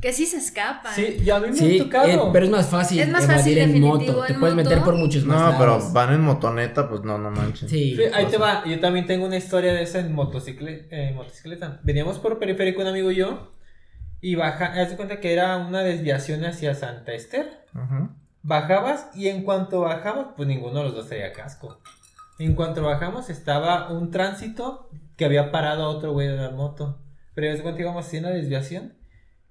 que sí se escapan. Sí, y a mí me Sí, ha tocado. eh, pero es más fácil Es más fácil, en moto. Te puedes moto. meter por muchos más No, pero van en motoneta, pues no, no manches. Sí. Sí, ahí te va. Yo también tengo una historia de esa en motocicle- eh, motocicleta. Veníamos por periférico un amigo y yo. Y baja, haz de cuenta que era una desviación hacia Santa Esther. Bajabas y en cuanto bajamos, pues ninguno de los dos traía casco. En cuanto bajamos estaba un tránsito que había parado a otro güey de la moto. Pero haz de cuenta que íbamos así en la desviación.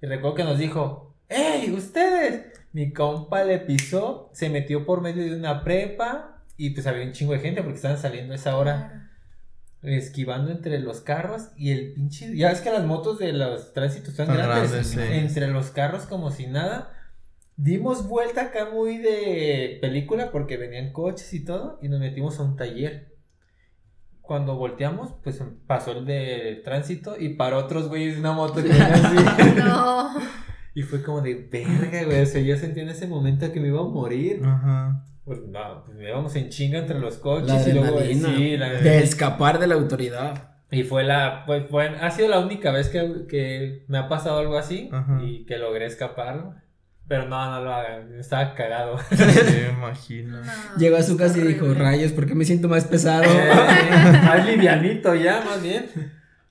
Y recuerdo que nos dijo, ¡Ey, ustedes! Mi compa le pisó, se metió por medio de una prepa y pues había un chingo de gente porque estaban saliendo a esa hora Claro. esquivando entre los carros y el pinche. Ya ves que las motos de los tránsitos están Están grandes. grandes, sí. Entre los carros como si nada. Dimos vuelta acá muy de película porque venían coches y todo y nos metimos a un taller. Cuando volteamos, pues pasó el de tránsito y paró otros güeyes una moto que venían así. No. y fue como de verga, güey. O sea, yo sentí en ese momento que me iba a morir. Ajá. Pues no, pues me íbamos en chinga entre los coches La y luego sí, la- De escapar de la autoridad. y fue la, pues, fue, ha sido la única vez que, que me ha pasado algo así Ajá. y que logré escapar. Pero no, no lo hagan, estaba cagado. Sí, me imagino. no, Llegó a su casa y dijo, rayos, ¿por qué me siento más pesado? Más livianito ya, más bien.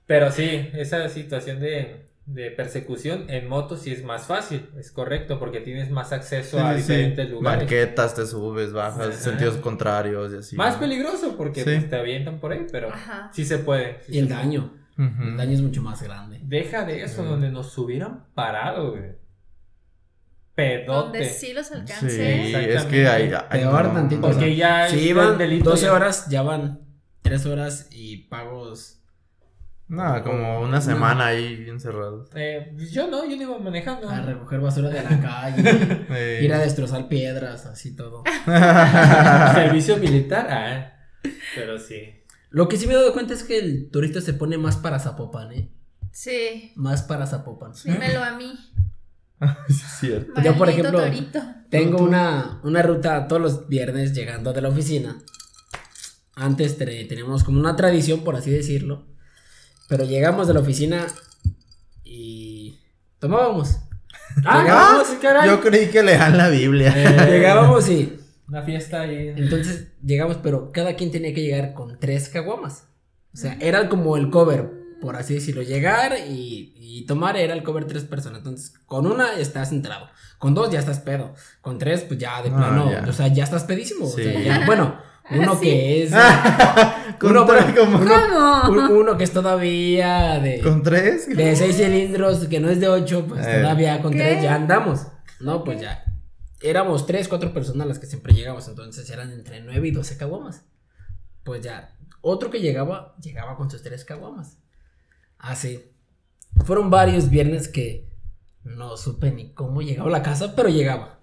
Pero sí, esa situación de, de persecución en moto sí es más fácil, es correcto, porque tienes más acceso a Sí, sí, sí. diferentes lugares. Banquetas, te subes, bajas, Ajá. sentidos contrarios y así. Más peligroso porque Sí. pues, te avientan por ahí, pero Ajá. sí se puede. sí y el daño. Ujú. El daño es mucho más grande. Deja de eso, donde nos hubieran parado, güey. Pedote. Donde sí los Sí, alcancé. es que hay. hay- Peor no. tantito. Porque O sea, ya Si es iban delito 12 ya. horas, ya van 3 horas y pagos No, como una semana ahí encerrados. Eh, pues yo no, yo no iba manejando. A recoger basura de la calle. Ir a destrozar piedras, así todo. Servicio militar, ah. Pero sí. Lo que sí me he dado cuenta es que el turista se pone más para Zapopan, ¿eh? Sí, Más para Zapopan. dímelo a mí. Es cierto. Yo, por ejemplo, torito. Tengo una, una ruta todos los viernes llegando de la oficina. Antes te- teníamos como una tradición, por así decirlo. Pero llegamos de la oficina y tomábamos. Ah, sí, caray. Yo creí que lean la Biblia. Eh, Llegábamos y Una fiesta ahí. entonces llegamos, pero cada quien tenía que llegar con tres caguamas. O sea, era como el cover, por así decirlo. Llegar y, y tomar era el cover tres personas. Entonces, con una estás entrado. Con dos ya estás pedo. Con tres, pues ya de Ah, plano. ya. O sea, ya estás pedísimo. O Sí. sea, ya- bueno, uno Sí. que es. Con uno, uno- ¿Cómo? un- uno que es todavía de. ¿Con tres? De seis cilindros, que no es de ocho, pues Eh. todavía con ¿Qué? tres ya andamos. No, pues ya. Éramos tres, cuatro personas las que siempre llegamos, entonces eran entre nueve y doce caguamas. Pues ya, otro que llegaba, llegaba con sus tres caguamas. Así. Fueron varios viernes que no supe ni cómo llegaba a la casa, pero llegaba.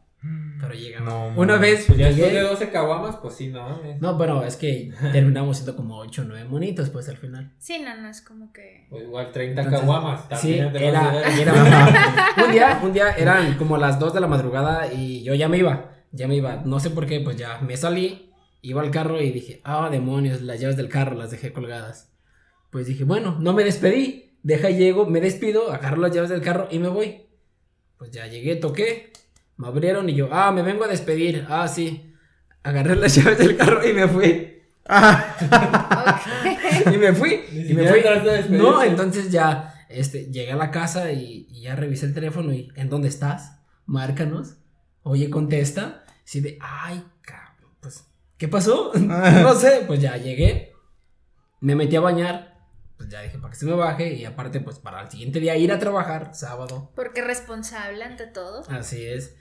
Pero llegaba. No, Una man. vez Pues ya después llegué- de 12 caguamas, pues sí, no. eh. No, bueno, es que terminamos siendo como ocho o nueve monitos, pues al final. Sí, no, no es como que. Pues igual 30 Entonces, caguamas. Sí, también te era, era- un día, un día eran como las 2 de la madrugada y yo ya me iba, ya me iba, no sé por qué, pues ya me salí, iba al carro y dije, ah, demonios, las llaves del carro las dejé colgadas. Pues dije, bueno, no me despedí, deja llego, me despido, agarro las llaves del carro y me voy. Pues ya llegué, toqué, me abrieron y yo, ah, me vengo a despedir, ah, sí. Agarré las llaves del carro y me fui. Y me fui. Y me fui. No, entonces ya este, llegué a la casa y, y ya revisé el teléfono y ¿en dónde estás? Márcanos. Oye, contesta. Así de, ay, cabrón, pues, ¿qué pasó? no sé, pues ya llegué. Me metí a bañar. Pues ya dije, para que se me baje. Y aparte, pues para el siguiente día ir a trabajar, sábado. Porque responsable ante todo. Así es.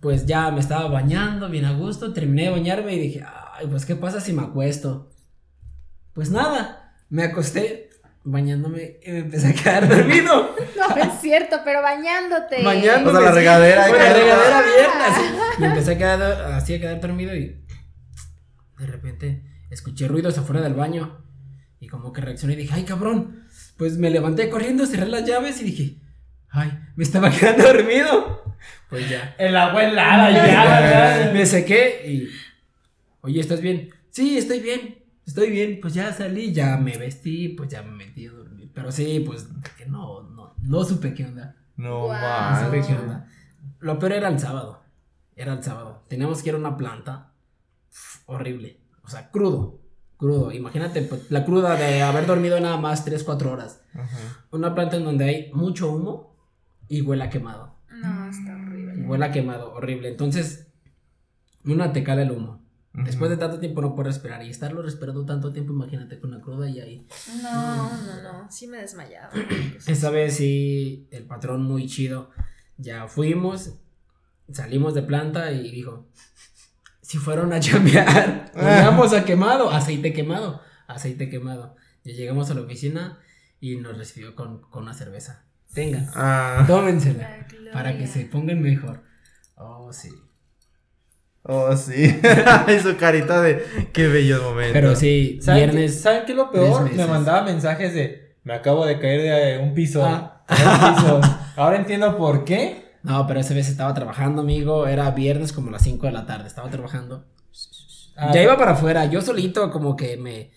Pues ya me estaba bañando bien a gusto, terminé de bañarme y dije, ay, pues qué pasa si me acuesto. Pues nada, me acosté bañándome y me empecé a quedar dormido. No, es cierto, pero bañándote. Bañándome. O sea, la regadera. Pues, la regadera abierta, así. Me empecé a quedar, así a quedar dormido y de repente escuché ruidos afuera del baño y como que reaccioné y dije, ay cabrón, pues me levanté corriendo, cerré las llaves y dije, ay, me estaba quedando dormido. Pues ya. El agua helada ya. Me sequé y. Oye, ¿estás bien? Sí, estoy bien. Estoy bien. Pues ya salí, ya me vestí, pues ya me metí a dormir. Pero sí, pues que no, no, no supe qué onda. No Wow. No supe qué onda. Lo peor era el sábado. Era el sábado. Teníamos que ir a una planta. Uf, horrible. O sea, crudo. Crudo. Imagínate pues, la cruda de haber dormido nada más 3, 4 horas. Ajá. Una planta en donde hay mucho humo y huele a quemado. No, está horrible. Huele a quemado, horrible. Entonces, una te cala el humo. Después de tanto tiempo no puedo respirar. Y estarlo respirando tanto tiempo, imagínate con la cruda y ahí. No, no, no. Sí me desmayaba. Esa vez sí, el patrón muy chido. Ya fuimos, salimos de planta y dijo: Si fueron a chambear, vamos a quemado, aceite quemado, aceite quemado. Ya llegamos a la oficina y nos recibió con, con una cerveza. Tengan, Ah. tómensela para que se pongan mejor. Oh, sí. Oh, sí. y su carita de qué bello momento. Pero sí, ¿Saben qué, viernes. ¿Saben qué es lo peor? Me mandaba mensajes de me acabo de caer de un piso. Ah. de un piso. Ahora entiendo por qué. No, pero esa vez estaba trabajando, amigo. Era viernes como las 5 de la tarde. Estaba trabajando. Ah, ya iba para afuera. Yo solito como que me,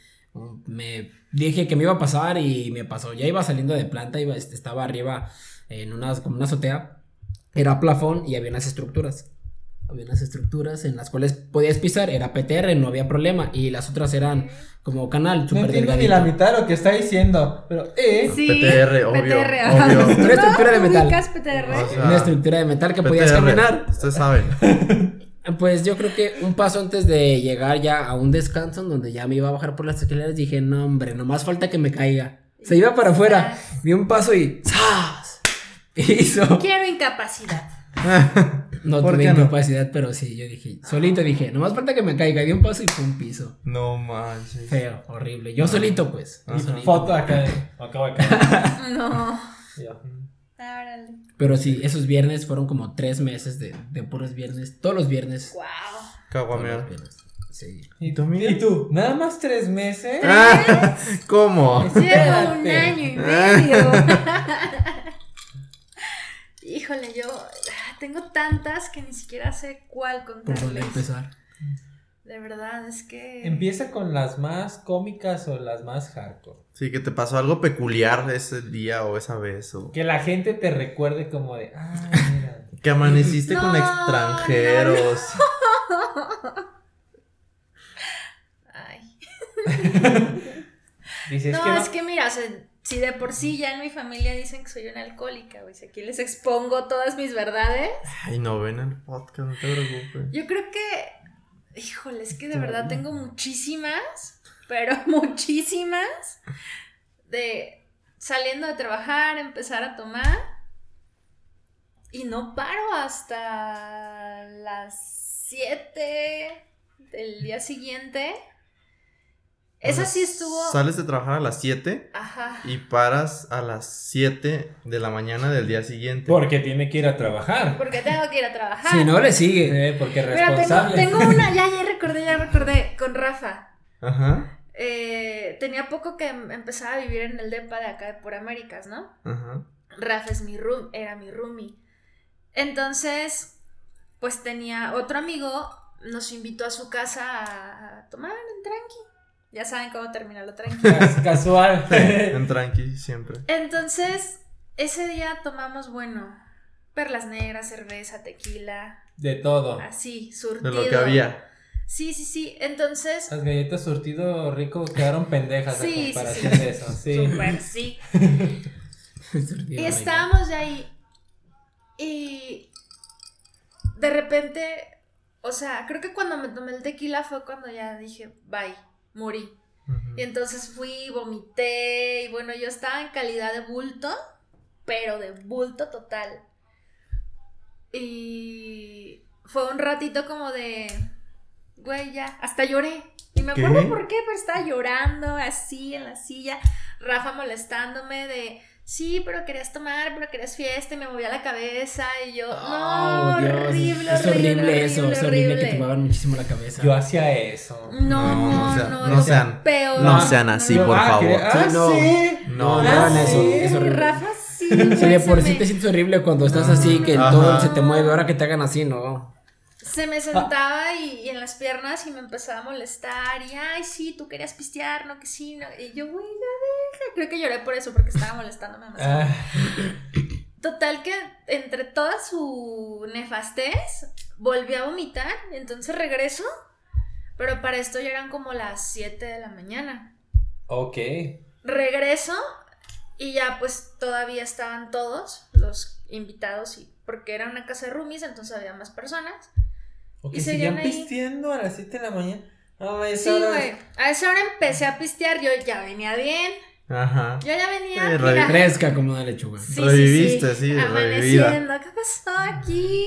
me dije que me iba a pasar y me pasó. Ya iba saliendo de planta, iba, este, estaba arriba en una, como una azotea. Era plafón y había unas estructuras. Había unas estructuras en las cuales podías pisar. Era PTR, no había problema. Y las otras eran como canal, No súper entiendo ni la mitad de lo que está diciendo. Pero, eh. Sí, PTR, obvio, PTR. obvio. Una estructura de metal. ¿Ubicas PTR? O sea, Una estructura de metal que podías PTR, caminar. Ustedes saben. Pues yo creo que un paso antes de llegar ya a un descanso en donde ya me iba a bajar por las escaleras, dije, no hombre, nomás falta que me caiga. Se iba para afuera, di un paso y ¡zas! Hizo. Quiero incapacidad. No ¿Por tuve qué no? incapacidad, pero sí, yo dije, solito dije, nomás falta que me caiga, di un paso y fue un piso. No manches. Feo, horrible. Yo solito, pues. yo Ajá. solito. Foto acá. de- Acá, acá. No. Yo, mm. Árale. Pero sí, esos viernes fueron como tres meses de, de puros viernes. Todos los viernes. Wow. Todos los Caguamear. viernes. Sí. ¿Y tú, amiga? ¿Y tú? ¿Nada más tres meses? Ah, ¿Cómo? Llevo un año y medio. Híjole, yo ah, tengo tantas que ni siquiera sé cuál Por dónde contarles. empezar. De verdad, es que. ¿Empieza con las más cómicas o las más hardcore? Sí, que te pasó algo peculiar ese día o esa vez. O Que la gente te recuerde como de, ah, mira. que amaneciste con No, extranjeros. Ay. Dices no, que no. es que mira, o sea, si de por sí ya en mi familia dicen que soy una alcohólica, güey, si aquí les expongo todas mis verdades, Ay, no ven el podcast, no te preocupes. yo creo que, híjole, es que de verdad tengo muchísimas, pero muchísimas, de saliendo de trabajar, empezar a tomar, y no paro hasta las 7 del día siguiente. Esa sí estuvo... Sales de trabajar a las 7 Ajá. y paras a las 7 de la mañana del día siguiente. Porque tiene que ir a trabajar. Porque tengo que ir a trabajar. Si no, le sigue. Eh, porque es Pero tengo, responsable. tengo una, ya, ya recordé, ya recordé, con Rafa. Ajá, Eh, tenía poco que em- empezaba a vivir en el depa de acá de por Américas, ¿no? ajá. Rafa es mi room, era mi roomie. Entonces, pues tenía otro amigo, nos invitó a su casa a, tomar en tranqui. Ya saben cómo termina lo tranqui. Cas- Casual. En tranqui, siempre. Entonces, ese día tomamos, bueno, perlas negras, cerveza, tequila, De todo. así, De surtido. lo que había. Sí, sí, sí. Entonces, Las galletas surtido rico quedaron pendejas Sí, a sí, comparación sí. de eso. Sí. súper sí. Y Y estábamos de ahí. Y de repente, o sea, creo que cuando me tomé el tequila fue cuando ya dije, bye, morí. Y entonces fui, vomité, y bueno, yo estaba en calidad de bulto, pero de bulto total. Y fue un ratito como de, güey, ya, hasta lloré. Y me ¿Qué? acuerdo por qué, pero estaba llorando así en la silla, Rafa molestándome de, sí, pero querías tomar, pero querías fiesta, y me movía la cabeza, y yo, Oh, no, Dios. horrible, Es horrible, horrible, eso, es horrible que te muevan muchísimo la cabeza. Yo hacía eso. No, No, sean- no, no lo sean- peor. no sean así, por ah, favor. ah, Sí, no. sí. No, No, no, hagan Ah, eso, sí, es horrible. Rafa, sí. De por sí te sientes horrible cuando estás así, que Ajá. todo se te mueve, ahora que te hagan así, no. Se me sentaba y, y en las piernas y me empezaba a molestar. Y, ay, sí, tú querías pistear, no que sí, no. Y yo, güey, ya deja. Creo que lloré por eso, porque estaba molestándome demasiado. Ah, Total que entre toda su nefastez, volví a vomitar. Entonces regreso. Pero para esto ya eran como las 7 de la mañana. ok. Regreso y ya pues todavía estaban todos los invitados. Y, porque era una casa de roomies, entonces había más personas. Ok, Y seguían ahí. pisteando a las 7 de la mañana. No, a esa Sí, hora- güey. A esa hora empecé a pistear, yo ya venía bien. Ajá. Yo ya venía. Eh, mira, Fresca como una lechuga. sí, Reviviste, sí, revivida. Amaneciendo. ¿Qué pasó aquí?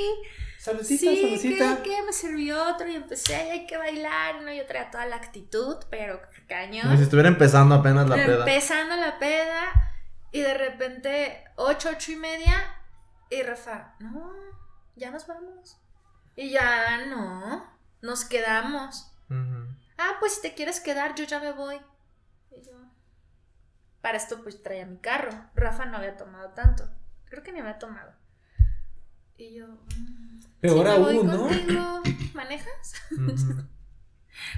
Saludcita, Sí, saludcita. ¿qué, qué? Me sirvió otro y empecé, "Ay, hay que bailar. No, yo traía toda la actitud, pero Como si cañón. estuviera empezando apenas la peda. Empezando la peda y de repente, ocho, ocho y media. Y Rafa, no, ya nos vamos. Y ya no, nos quedamos. Ah, pues si te quieres quedar, yo ya me voy. Y yo. Para esto, pues traía mi carro. Rafa no había tomado tanto. Creo que ni había tomado. Y yo. mm, Peor voy aún, ¿no? contigo. ¿Manejas?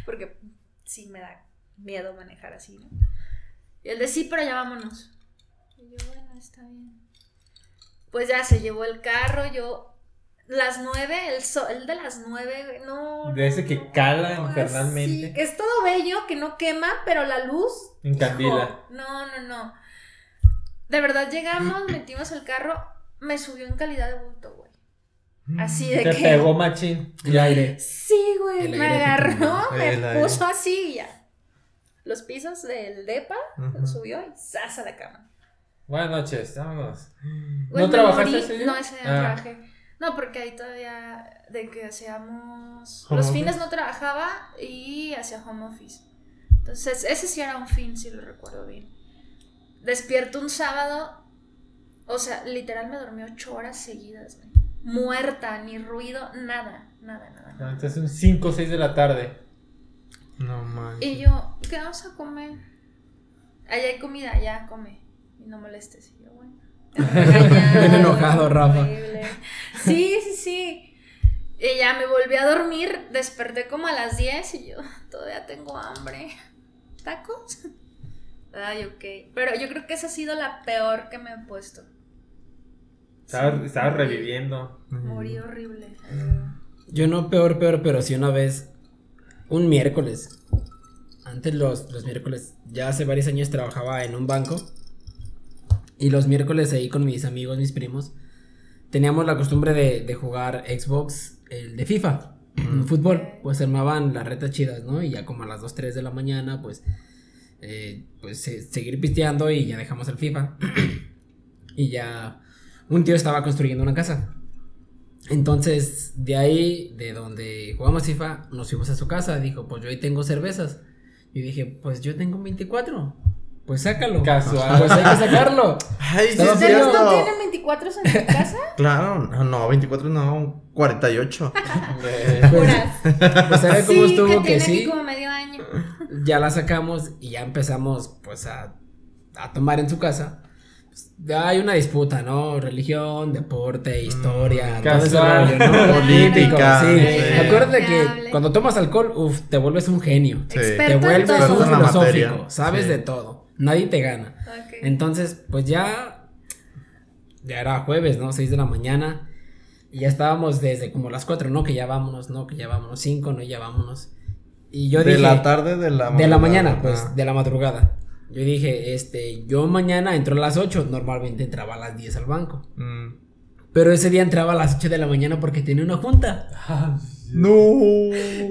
Porque sí me da miedo manejar así, ¿no? Y él de sí, pero ya vámonos. Y yo, bueno, está bien. Pues ya se llevó el carro, yo. Las nueve, el sol de las nueve, güey, no. De ese que no, cala no, infernalmente. así, que es todo bello, que no quema, pero la luz. En candila. hijo, no, no, no. De verdad llegamos, metimos el carro, me subió en calidad de bulto, güey. Así de Te que. pegó machín. El aire. Sí, güey, El me aire te agarró, me puso así y ya. Los pisos del depa, subió y ¡zas! a la cama. Buenas noches, vámonos. Güey, ¿No trabajaste morí- ese día? No, ese día no Ah. trabajé. No, porque ahí todavía de que hacíamos... Home los office. fines no trabajaba y hacía home office. Entonces, ese sí era un fin, si lo recuerdo bien. Despierto un sábado, o sea, literal me dormí ocho horas seguidas, güey. Muerta, ni ruido, nada, nada, nada. No, nada. Entonces son 5 o 6 de la tarde. No manches. Y yo, ¿qué vamos a comer? Allá hay comida, ya come. Y no molestes. Y yo, bueno. Bien enojado, Rafa. Sí, sí, sí. Y ya me volví a dormir, desperté como a las 10 y yo, todavía tengo hambre. ¿Tacos? Ay, ok. Pero yo creo que esa ha sido la peor que me he puesto. Estaba, Sí, estaba morí. reviviendo. Morí horrible. Yo no peor, peor, pero sí una vez, un miércoles. Antes los, los miércoles, ya hace varios años trabajaba en un banco. Y los miércoles ahí con mis amigos, mis primos, teníamos la costumbre de, de jugar Xbox, el de FIFA, en fútbol. Pues armaban las retas chidas, ¿no? Y ya como a las 2, 3 de la mañana, pues, eh, pues se- seguir pisteando y ya dejamos el FIFA. y ya un tío estaba construyendo una casa. Entonces, de ahí, de donde jugamos FIFA, nos fuimos a su casa. Dijo, pues yo ahí tengo cervezas. Y dije, pues yo tengo 24. Pues sácalo. Casual. Pues hay que sacarlo. Ay, sí, Estaba es ¿Ustedes cierto. no tienen 24 en su casa? Claro, no, no, 24 no, 48. Eh, Puras. Pues sabe cómo sí, estuvo que que, tiene aquí sí. como medio año. Ya la sacamos y ya empezamos pues a, a tomar en su casa. Pues, ya hay una disputa, ¿no? Religión, deporte, historia, Mm, todo ese casual. rollo, ¿no? Política, Sí. sí. Acuérdate Que cuando tomas alcohol, uff, te vuelves un genio. Te vuelves un filosófico, sabes Sí. de todo. Nadie te gana. Entonces, pues ya. Ya era jueves, ¿no? 6 de la mañana. Y ya estábamos desde como las 4, ¿no? Que ya vámonos, ¿no? Que ya vámonos. 5, ¿no? Ya vámonos. Y yo de dije. la tarde de la de la mañana, pues, ah. de la madrugada. Yo dije, este, yo mañana entro a las 8. Normalmente entraba a las 10 al banco. Mm. Pero ese día entraba a las 8 de la mañana porque tenía una junta. No.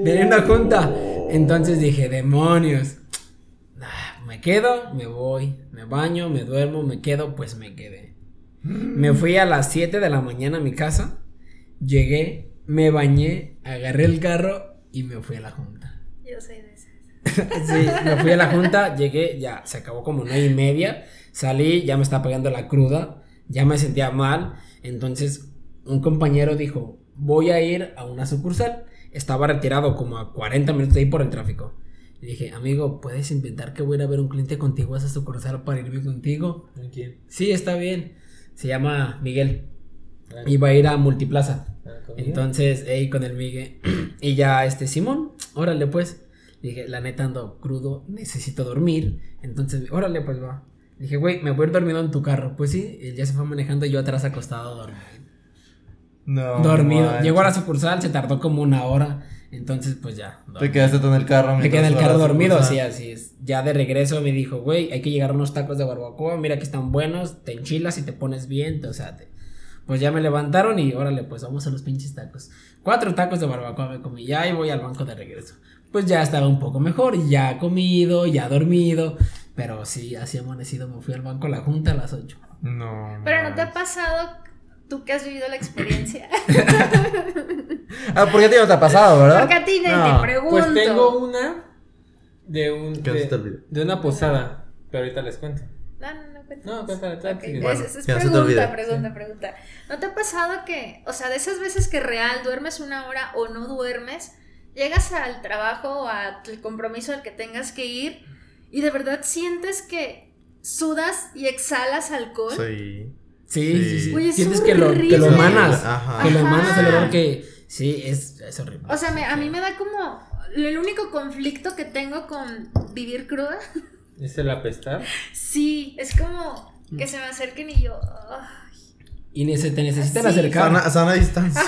Tenía una junta. Entonces dije, demonios. Me quedo, me voy, me baño, me duermo, me quedo, pues me quedé. Me fui a las 7 de la mañana a mi casa, llegué, me bañé, agarré el carro y me fui a la junta. Yo soy de esas. Sí, me fui a la junta, llegué, ya se acabó como nueve y media, salí, ya me estaba pegando la cruda, ya me sentía mal, entonces un compañero dijo, voy a ir a una sucursal, estaba retirado como a 40 minutos de ahí por el tráfico. Y dije, amigo, ¿puedes inventar que voy a ir a ver un cliente contigo a esa sucursal para irme contigo? ¿Quién? Sí, está bien. Se llama Miguel. Ah, Iba a ir a Multiplaza. ah. Entonces, ahí con el Miguel. y ya, este, Simón, órale, pues. Dije, la neta ando crudo, necesito dormir. Entonces, órale, pues va. Dije, güey, me voy a ir dormido en tu carro. Pues sí, él ya se fue manejando y yo atrás acostado dormido. No. dormido. Llegó a la sucursal, se tardó como una hora. Entonces, pues ya. Te quedaste tú en el carro. Me quedé en el carro dormido, sí, sucursal. así es. Ya de regreso me dijo, güey, hay que llegar a unos tacos de barbacoa, mira que están buenos, te enchilas y te pones bien, o sea, te- pues ya me levantaron y órale, pues vamos a los pinches tacos. Cuatro tacos de barbacoa me comí, ya y voy al banco de regreso. Pues ya estaba un poco mejor, ya comido, ya dormido, pero sí, así amanecido, me fui al banco a la junta a las 8. No. Pero no te ha pasado tú que has vivido la experiencia. Ah, porque a ti no te ha pasado, ¿verdad? Porque a ti No. te pregunto. Pues tengo una de un una posada, pero ahorita les cuento. No, no, no, cuéntanos. No, cuéntale, tú, Ok, sigue. es- Bueno, es, pregunta, pregunta, pregunta. ¿No te ha pasado que, o sea, de esas veces que real duermes una hora o no duermes, llegas al trabajo o al compromiso al que tengas que ir y de verdad sientes que sudas y exhalas alcohol? Sí. Sí, Sí. sí. Oye, es Sientes que lo, que lo emanas, Ajá. que lo emanas el Ajá. olor que, sí, es, es horrible. O sea, me- a mí me da como el único conflicto que tengo con vivir cruda. ¿Es el apestar? Sí, es como que se me acerquen y yo. ay. Y ne- se te necesitan Sí. acercar. Sana, sana distancia.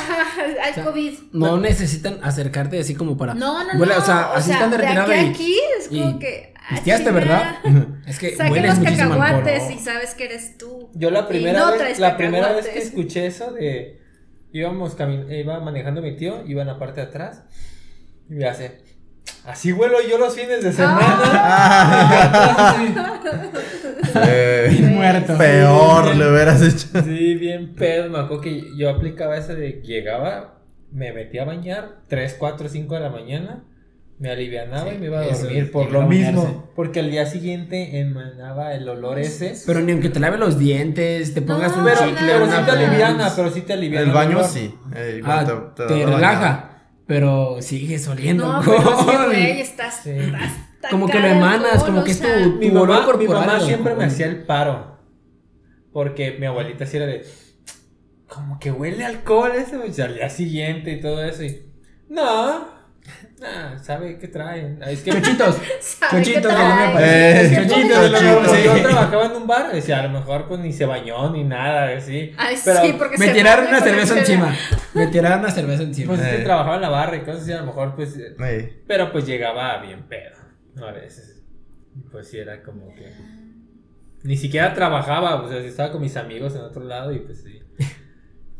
Hay O sea, COVID. No necesitan acercarte así como para. No, no, Huele- no. O sea, así están de de retirada aquí a aquí es como y que. Ah, pisteaste. ¿verdad? es que Saqué hueles los alcohol. cacahuates y sabes que eres tú. Yo la primera no vez, la primera vez que escuché eso de íbamos iba manejando mi tío, iba en la parte de atrás y me hace Así huelo yo los fines de semana. Bien muerto. Peor le hubieras hecho. Sí, bien pedo. Me acuerdo que yo aplicaba eso de que llegaba, me metía a bañar 3, 4, 5 de la mañana, me alivianaba Sí, y me iba a eso, dormir por lo mismo. bañarse. Porque al día siguiente emanaba el olor ese. Pero ni aunque te lave los dientes, te pongas No, un Pero, chicle, pero una sí te aliviana, pero sí te aliviana. El baño sí. eh, Ah, te, relaja. Pero sigues oliendo No, pero es que, alcohol. güey, estás. Sí. estás Como que lo emanas, como que es tu- Mi Tu olor mamá, mi mamá siempre me hacía el paro. Porque mi abuelita sí era de. Como que huele alcohol ese, al día siguiente y todo eso. Y. No. Nah, ¿sabe qué traen? Es que. Chochitos. ¿sabe qué Chochitos, trae? no me Eh, parece. Que Chochitos, de yo, sí. trabajaba en un bar, decía, a lo mejor pues ni se bañó ni nada, así. Ay, Pero, sí, porque Me se tiraron una cerveza encima. Me tiraron una cerveza encima. Pues es que Eh. trabajaba en la barra y cosas así, a lo mejor pues. eh, Eh, Pero pues llegaba bien pedo, a veces. Pues sí era como que. Ni siquiera trabajaba, o sea, estaba con mis amigos en otro lado y pues sí.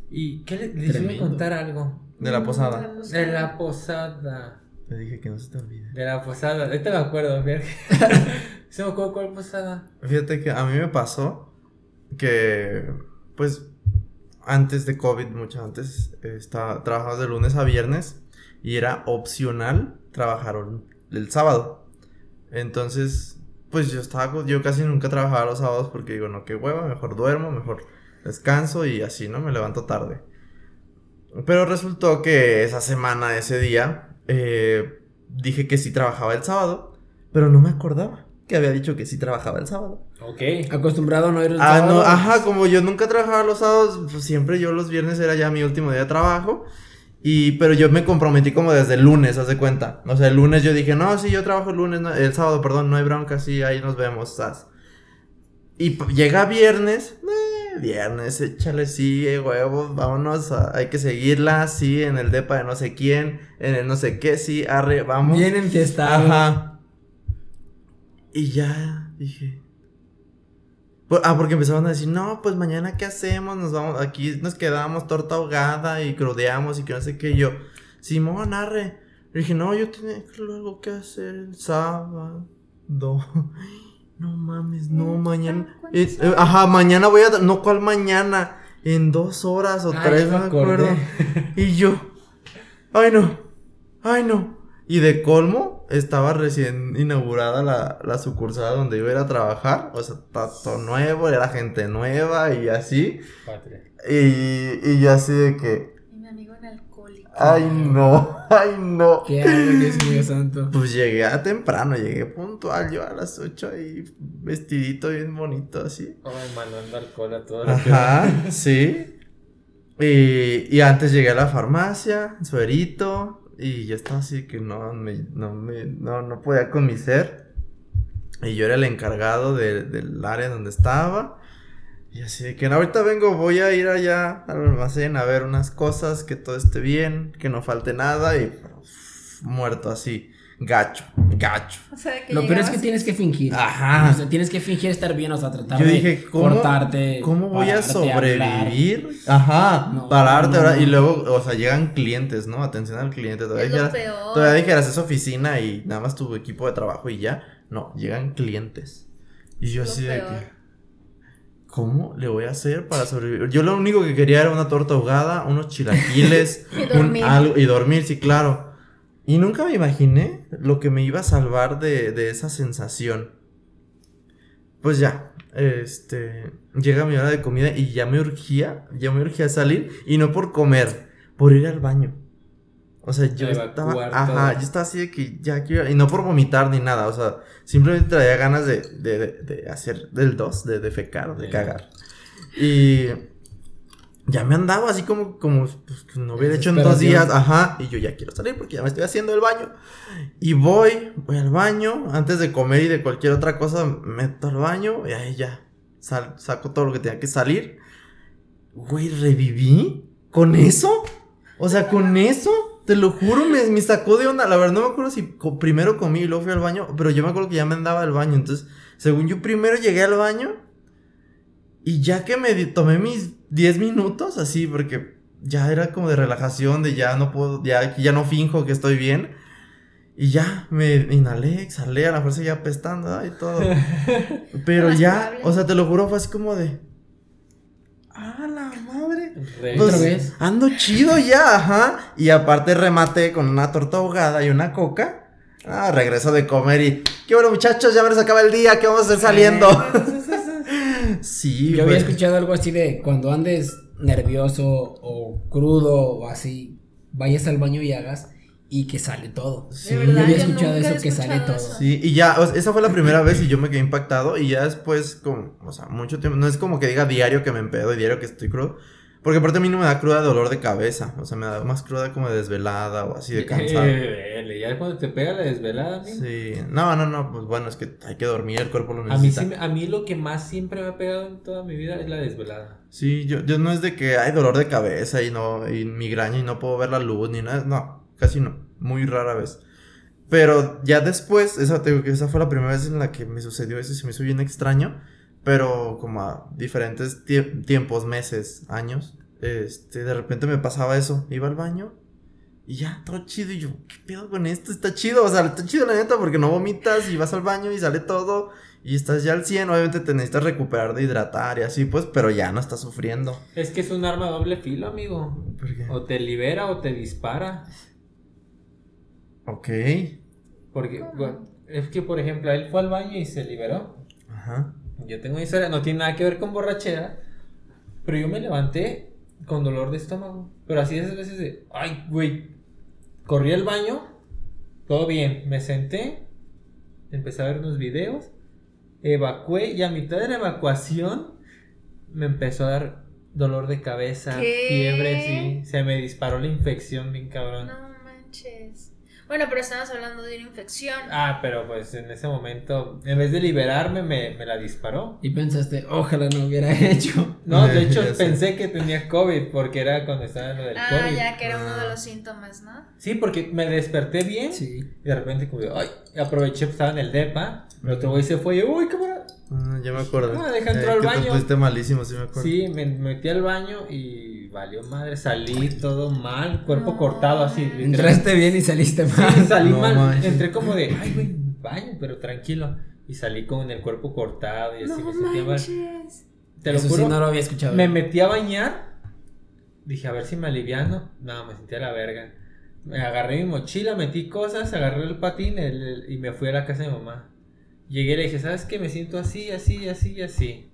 ¿Y qué le, les iba a contar algo? De la posada. De la posada. Te dije que no se te olvide. De la posada. Ahorita me acuerdo, fíjate. Se me acuerdo cuál posada. Fíjate que a mí me pasó que, pues, antes de COVID, mucho antes, estaba, trabajaba de lunes a viernes y era opcional trabajar el sábado. Entonces, pues yo estaba, yo casi nunca trabajaba los sábados porque digo, no, qué hueva, mejor duermo, mejor descanso y así, ¿no? Me levanto tarde. Pero resultó que esa semana, ese día, eh, dije que sí trabajaba el sábado, pero no me acordaba que había dicho que sí trabajaba el sábado. Ok. Acostumbrado a no ir el Ah, sábado. no, ajá, como yo nunca trabajaba los sábados, pues siempre yo los viernes era ya mi último día de trabajo. Y, pero yo me comprometí como desde el lunes, haz de cuenta. O sea, el lunes yo dije, no, sí, yo trabajo el lunes, no- el sábado, perdón, no hay bronca, sí, ahí nos vemos, sas. Y llega viernes, eh, viernes, échale, sí, huevos, vámonos, a- hay que seguirla, sí, en el depa de no sé quién, en el no sé qué, sí, arre, vamos. Bien enfiestado. Ajá. Y ya dije. Por- ah, porque empezaban a decir, no, pues mañana qué hacemos, nos vamos, aquí nos quedamos torta ahogada y crudeamos y que no sé qué. Y yo, Simón, arre. Le dije, no, yo tenía algo que hacer el sábado. No mames, no, mañana. ¿cuándo eh, es eh, ajá, mañana voy a. No, ¿cuál mañana? En dos horas o tres, no me acuerdo. acordé. Y yo, ay no, ay no. Y de colmo, estaba recién inaugurada la, la sucursal donde iba a ir a trabajar. O sea, todo nuevo, era gente nueva y así. Patria. Y, y yo así de que, Y mi amigo en alcohólico. Ay no, ay no. ¿Qué Dios mío santo? Pues llegué a temprano, llegué puntual yo a las 8 y vestidito bien bonito así. Ay, mandando alcohol a todos los que- Ajá, sí. Y, y antes llegué a la farmacia, suerito, y yo estaba así que no, me, no, me, no, no podía con mi ser. Y yo era el encargado de- del área donde estaba. Y así de que "No, ahorita vengo, voy a ir allá al almacén a ver unas cosas, que todo esté bien, que no falte nada. Y uf, muerto así, gacho, gacho. O sea, que Lo peor es que tienes que fingir. Ajá. O sea, tienes que fingir estar bien, o sea, tratar Yo de dije, ¿cómo, cortarte. ¿cómo voy a hablar. sobrevivir? Ajá, No, pararte no, ahora. no. Y luego, o sea, llegan clientes, ¿no? Atención al cliente. Todavía Es lo dijeras, peor. todavía dijeras, es oficina y nada más tu equipo de trabajo y ya. No, llegan clientes. Y yo así de peor. que, ¿cómo le voy a hacer para sobrevivir? Yo lo único que quería era una torta ahogada, unos chilaquiles, Y un dormir. algo- y dormir, sí, claro. Y nunca me imaginé lo que me iba a salvar de, de esa sensación. Pues ya, este, llega mi hora de comida y ya me urgía, ya me urgía salir y no por comer, por ir al baño. O sea, yo estaba, todo. ajá, yo estaba así de que ya quiero, y no por vomitar ni nada, o sea, simplemente traía ganas de, de, de, de hacer del dos, de defecar, de cagar. Y ya me andaba así como, como pues, que no hubiera hecho en dos días, ajá, y yo ya quiero salir porque ya me estoy haciendo el baño. Y voy, voy al baño, antes de comer y de cualquier otra cosa, meto al baño y ahí ya, sal- saco todo lo que tenía que salir. Güey, reviví con eso. O sea, con eso, te lo juro, me, me sacó de onda. La verdad, no me acuerdo si co- primero comí y luego fui al baño, pero yo me acuerdo que ya me andaba al baño. Entonces, según yo, primero llegué al baño y ya que me tomé mis 10 minutos, así, porque ya era como de relajación, de ya no puedo, ya ya no finjo que estoy bien. Y ya, me inhalé, exhalé, a la fuerza ya apestando y todo. Pero ya, o sea, te lo juro, fue así como de. ¡Ah, la madre! Re- Pues, ¿Otra vez? ando chido ya, ajá. Y aparte rematé con una torta ahogada y una coca. Ah, regreso de comer y. ¡Qué bueno, muchachos! Ya me les acaba el día, que vamos a estar saliendo. sí, Yo había fue- escuchado algo así de cuando andes nervioso o crudo o así, vayas al baño y hagas y que sale todo. Sí, yo verdad, había yo escuchado nunca he eso que sale escuchado todo. eso. Sí, y ya, o sea, esa fue la primera vez y yo me quedé impactado y ya después, como, o sea, mucho tiempo, no es como que diga diario que me empedo y diario que estoy crudo, porque aparte a mí no me da cruda dolor de cabeza, o sea, me da más cruda como de desvelada o así de cansado. Eh, ya cuando te pega la desvelada, amigo. Sí, no, no, no, pues bueno, es que hay que dormir, el cuerpo lo A mí, necesita. sí a mí lo que más siempre me ha pegado en toda mi vida es la desvelada. Sí, yo, yo no es de que hay dolor de cabeza y no, y migraña y no puedo ver la luz ni nada, no, casi no, muy rara vez. Pero ya después, esa, te digo que esa fue la primera vez en la que me sucedió eso y se me hizo bien extraño, pero como a diferentes tie- tiempos, meses, años, este, de repente me pasaba eso, iba al baño y ya, todo chido, y yo, ¿qué pedo con esto? Está chido, o sea, está chido la neta porque no vomitas y vas al baño y sale todo y estás ya al 100, obviamente te necesitas recuperar de hidratar y así, pues, pero ya no estás sufriendo. Es que es un arma doble filo, amigo. O te libera o te dispara. Ok. Porque, bueno, es que, por ejemplo, él fue al baño y se liberó. Ajá. Yo tengo una historia, no tiene nada que ver con borrachera, pero yo me levanté con dolor de estómago. Pero así de esas veces de, ay, güey, corrí al baño, todo bien, me senté, empecé a ver unos videos, evacué y a mitad de la evacuación me empezó a dar dolor de cabeza, ¿Qué? fiebre, sí, se me disparó la infección bien cabrón. No manches. Bueno, pero estamos hablando de una infección. Ah, pero pues en ese momento, en vez de liberarme, me, me la disparó. Y pensaste, ojalá no hubiera hecho. No, de Eh, hecho sé. pensé que tenía COVID porque era cuando estaba lo del Ah, COVID. ya que era uno de Ah. los síntomas, ¿no? Sí, porque me desperté bien Sí. y de repente como ay, aproveché, pues, estaba en el depa, el otro güey se fue y yo, uy, cámara. Ah, ya me acuerdo. Ah, deja entrar al que baño. Te malísimo, sí me acuerdo. Sí, me metí al baño y valió madre, salí todo mal, cuerpo No. cortado así. Entraste bien y saliste mal. Sí, salí No mal, manches. entré como de, ay, güey, baño, pero tranquilo. Y salí con el cuerpo cortado y así No me sentía mal. manches. Te lo Eso juro. sí no lo había escuchado. Me metí a bañar. Dije, a ver si me aliviano. No, me sentía la verga. Me agarré mi mochila, metí cosas, agarré el patín el- el- y me fui a la casa de mi mamá. Llegué y le dije, ¿sabes qué? Me siento así, así, así, así.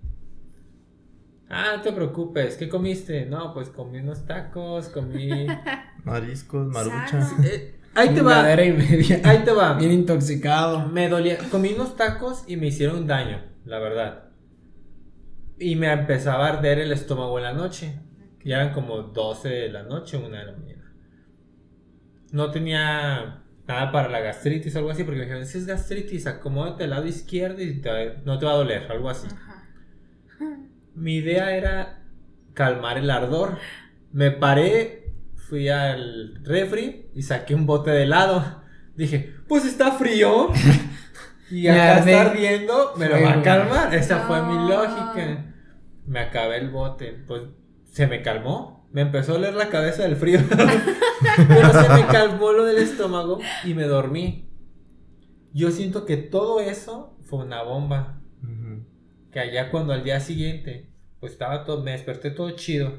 Ah, no te preocupes. ¿Qué comiste? No, pues comí unos tacos, comí... Mariscos, marucha. Sano. Eh, ahí te Una va. madera y media. Ahí te va. Bien intoxicado. Me dolía. Comí unos tacos y me hicieron daño, la verdad. Y me empezaba a arder el estómago en la noche. Ya eran como 12 de la noche, 1 de la mañana. No tenía nada para la gastritis o algo así, porque me dijeron, si es gastritis, acomódate al lado izquierdo y te- no te va a doler, algo así. Ajá. Mi idea era calmar el ardor. Me paré, fui al refri y saqué un bote de helado. Dije, pues está frío. Y acá está ardiendo, me lo va a calmar. Esa fue mi lógica. Me acabé el bote. Pues se me calmó. Me empezó a oler la cabeza del frío. Pero se me calmó lo del estómago y me dormí. Yo siento que todo eso fue una bomba. Que allá cuando al día siguiente, pues estaba todo, me desperté todo chido.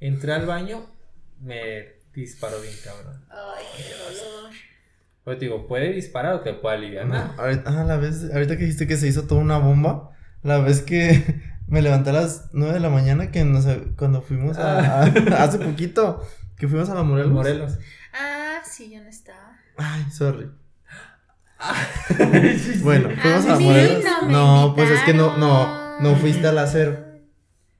Entré al baño, me disparó bien cabrón. Ay, qué dolor. Pues te digo, puede disparar o te puede aliviar. No, ahorita, ah, la vez, ahorita que dijiste que se hizo toda una bomba, la vez que me levanté a las 9 de la mañana, que no sé, cuando fuimos a, a- hace poquito, que fuimos a la Morelos. Morelos. Ah, sí, yo no estaba. Ay, sorry. Bueno, fuimos a la mí Morelos. no pues es que no, no, no fuiste a la cero.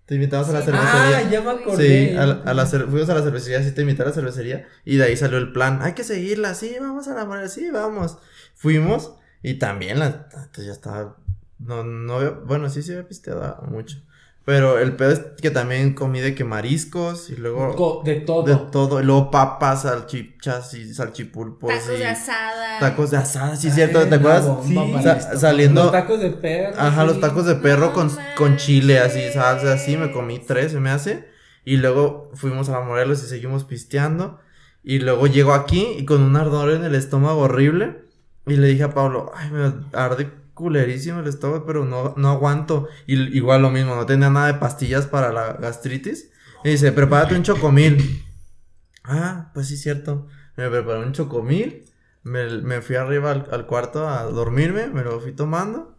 Te invitamos a la Sí. cervecería. Ah, ya me acordé. Sí, a la, a la fuimos a la cervecería, sí te invité a la cervecería y de ahí salió el plan, hay que seguirla, sí, vamos a la manera, sí, vamos. Fuimos y también la, entonces ya estaba, no, no, bueno, sí se había pisteado mucho, pero el pedo es que también comí de que mariscos y luego Co- de todo. de todo, y luego papas, salchichas y salchipulpos Tacos y de asada. tacos de asada, sí, Ay, cierto, ¿te acuerdas? bomba Sí. Sa- saliendo, Los tacos de perro. Ajá, sí. los tacos de perro No con, con chile, así, salsa, así, me comí tres, se me hace. Y luego fuimos a la Morelos y seguimos pisteando. Y luego llego aquí y con un ardor en el estómago horrible. Y le dije a Pablo, ay, me arde culerísimo el estómago, pero no, no aguanto. Y igual lo mismo, no tenía nada de pastillas para la gastritis. Y dice, prepárate un chocomil. Ah, pues sí, cierto. Me preparé un chocomil. Me, me fui arriba al, cuarto a dormirme, me lo fui tomando.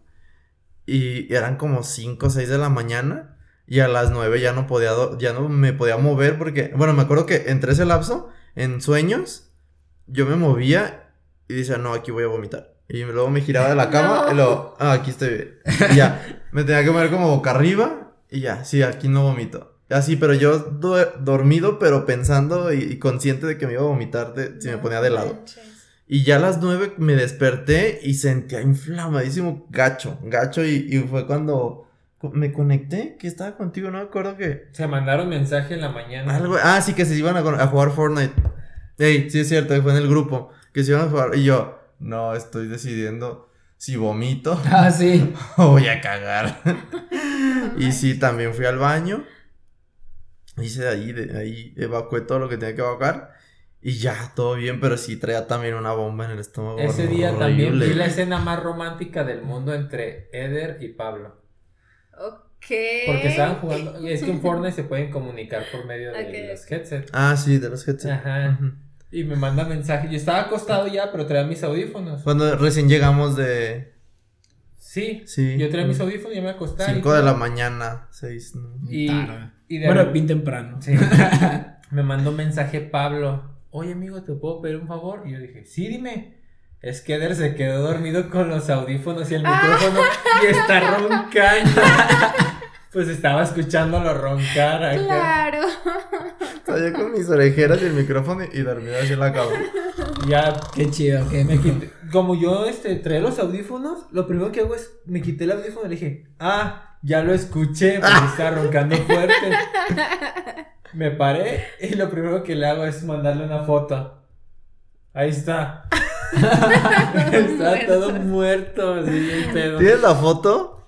Y eran como 5 o 6 de la mañana. Y a las 9 ya no podía, ya no me podía mover porque, bueno, me acuerdo que entre ese lapso, en sueños, yo me movía y decía, no, aquí voy a vomitar. Y luego me giraba de la cama No. y luego, ah, aquí estoy bien. Y ya, me tenía que mover como boca arriba y ya, sí, aquí no vomito. Así, pero yo do- dormido, pero pensando y, y consciente de que me iba a vomitar de- si me ponía de lado. Y ya a las nueve me desperté y sentía inflamadísimo gacho, gacho y, y fue cuando me conecté, que estaba contigo, no me acuerdo que... Se mandaron mensaje en la mañana. Algo, ah, sí, que se iban a, a jugar Fortnite. Ey, sí es cierto, fue en el grupo, que se iban a jugar. Y yo, no, estoy decidiendo si vomito Ah, sí. o voy a cagar. y sí, también fui al baño. Hice de ahí, de ahí, evacué todo lo que tenía que evacuar. Y ya, todo bien, pero sí traía también una bomba en el estómago. Ese día también horrible. vi la escena más romántica del mundo entre Eder y Pablo. Ok. Porque estaban jugando. Y es que en Fortnite se pueden comunicar por medio de Ok. los headsets. Ah, sí, de los headsets. Ajá. Ujú. Y me manda mensaje. Yo estaba acostado ya, pero traía mis audífonos. Cuando recién llegamos de... Sí. Sí. Yo traía mis audífonos y ya me acosté. 5 de la mañana, 6. Y, Tarde. y de Bueno, bien temprano. Sí. me mandó un mensaje Pablo. Oye, amigo, ¿te puedo pedir un favor? Y yo dije, sí, dime. Es que Eder se quedó dormido con los audífonos y el micrófono y está roncando. pues estaba escuchándolo roncar acá. Claro. Estaba yo con mis orejeras y el micrófono y dormido así en la cama. Ya Qué chido, me quité. Como yo este, traía los audífonos, lo primero que hago es me quité el audífono y le dije, ah, ya lo escuché, porque estaba roncando fuerte. Me paré y lo primero que le hago es mandarle una foto. Ahí está. está todo muerto, así pedo. ¿Tienes la foto?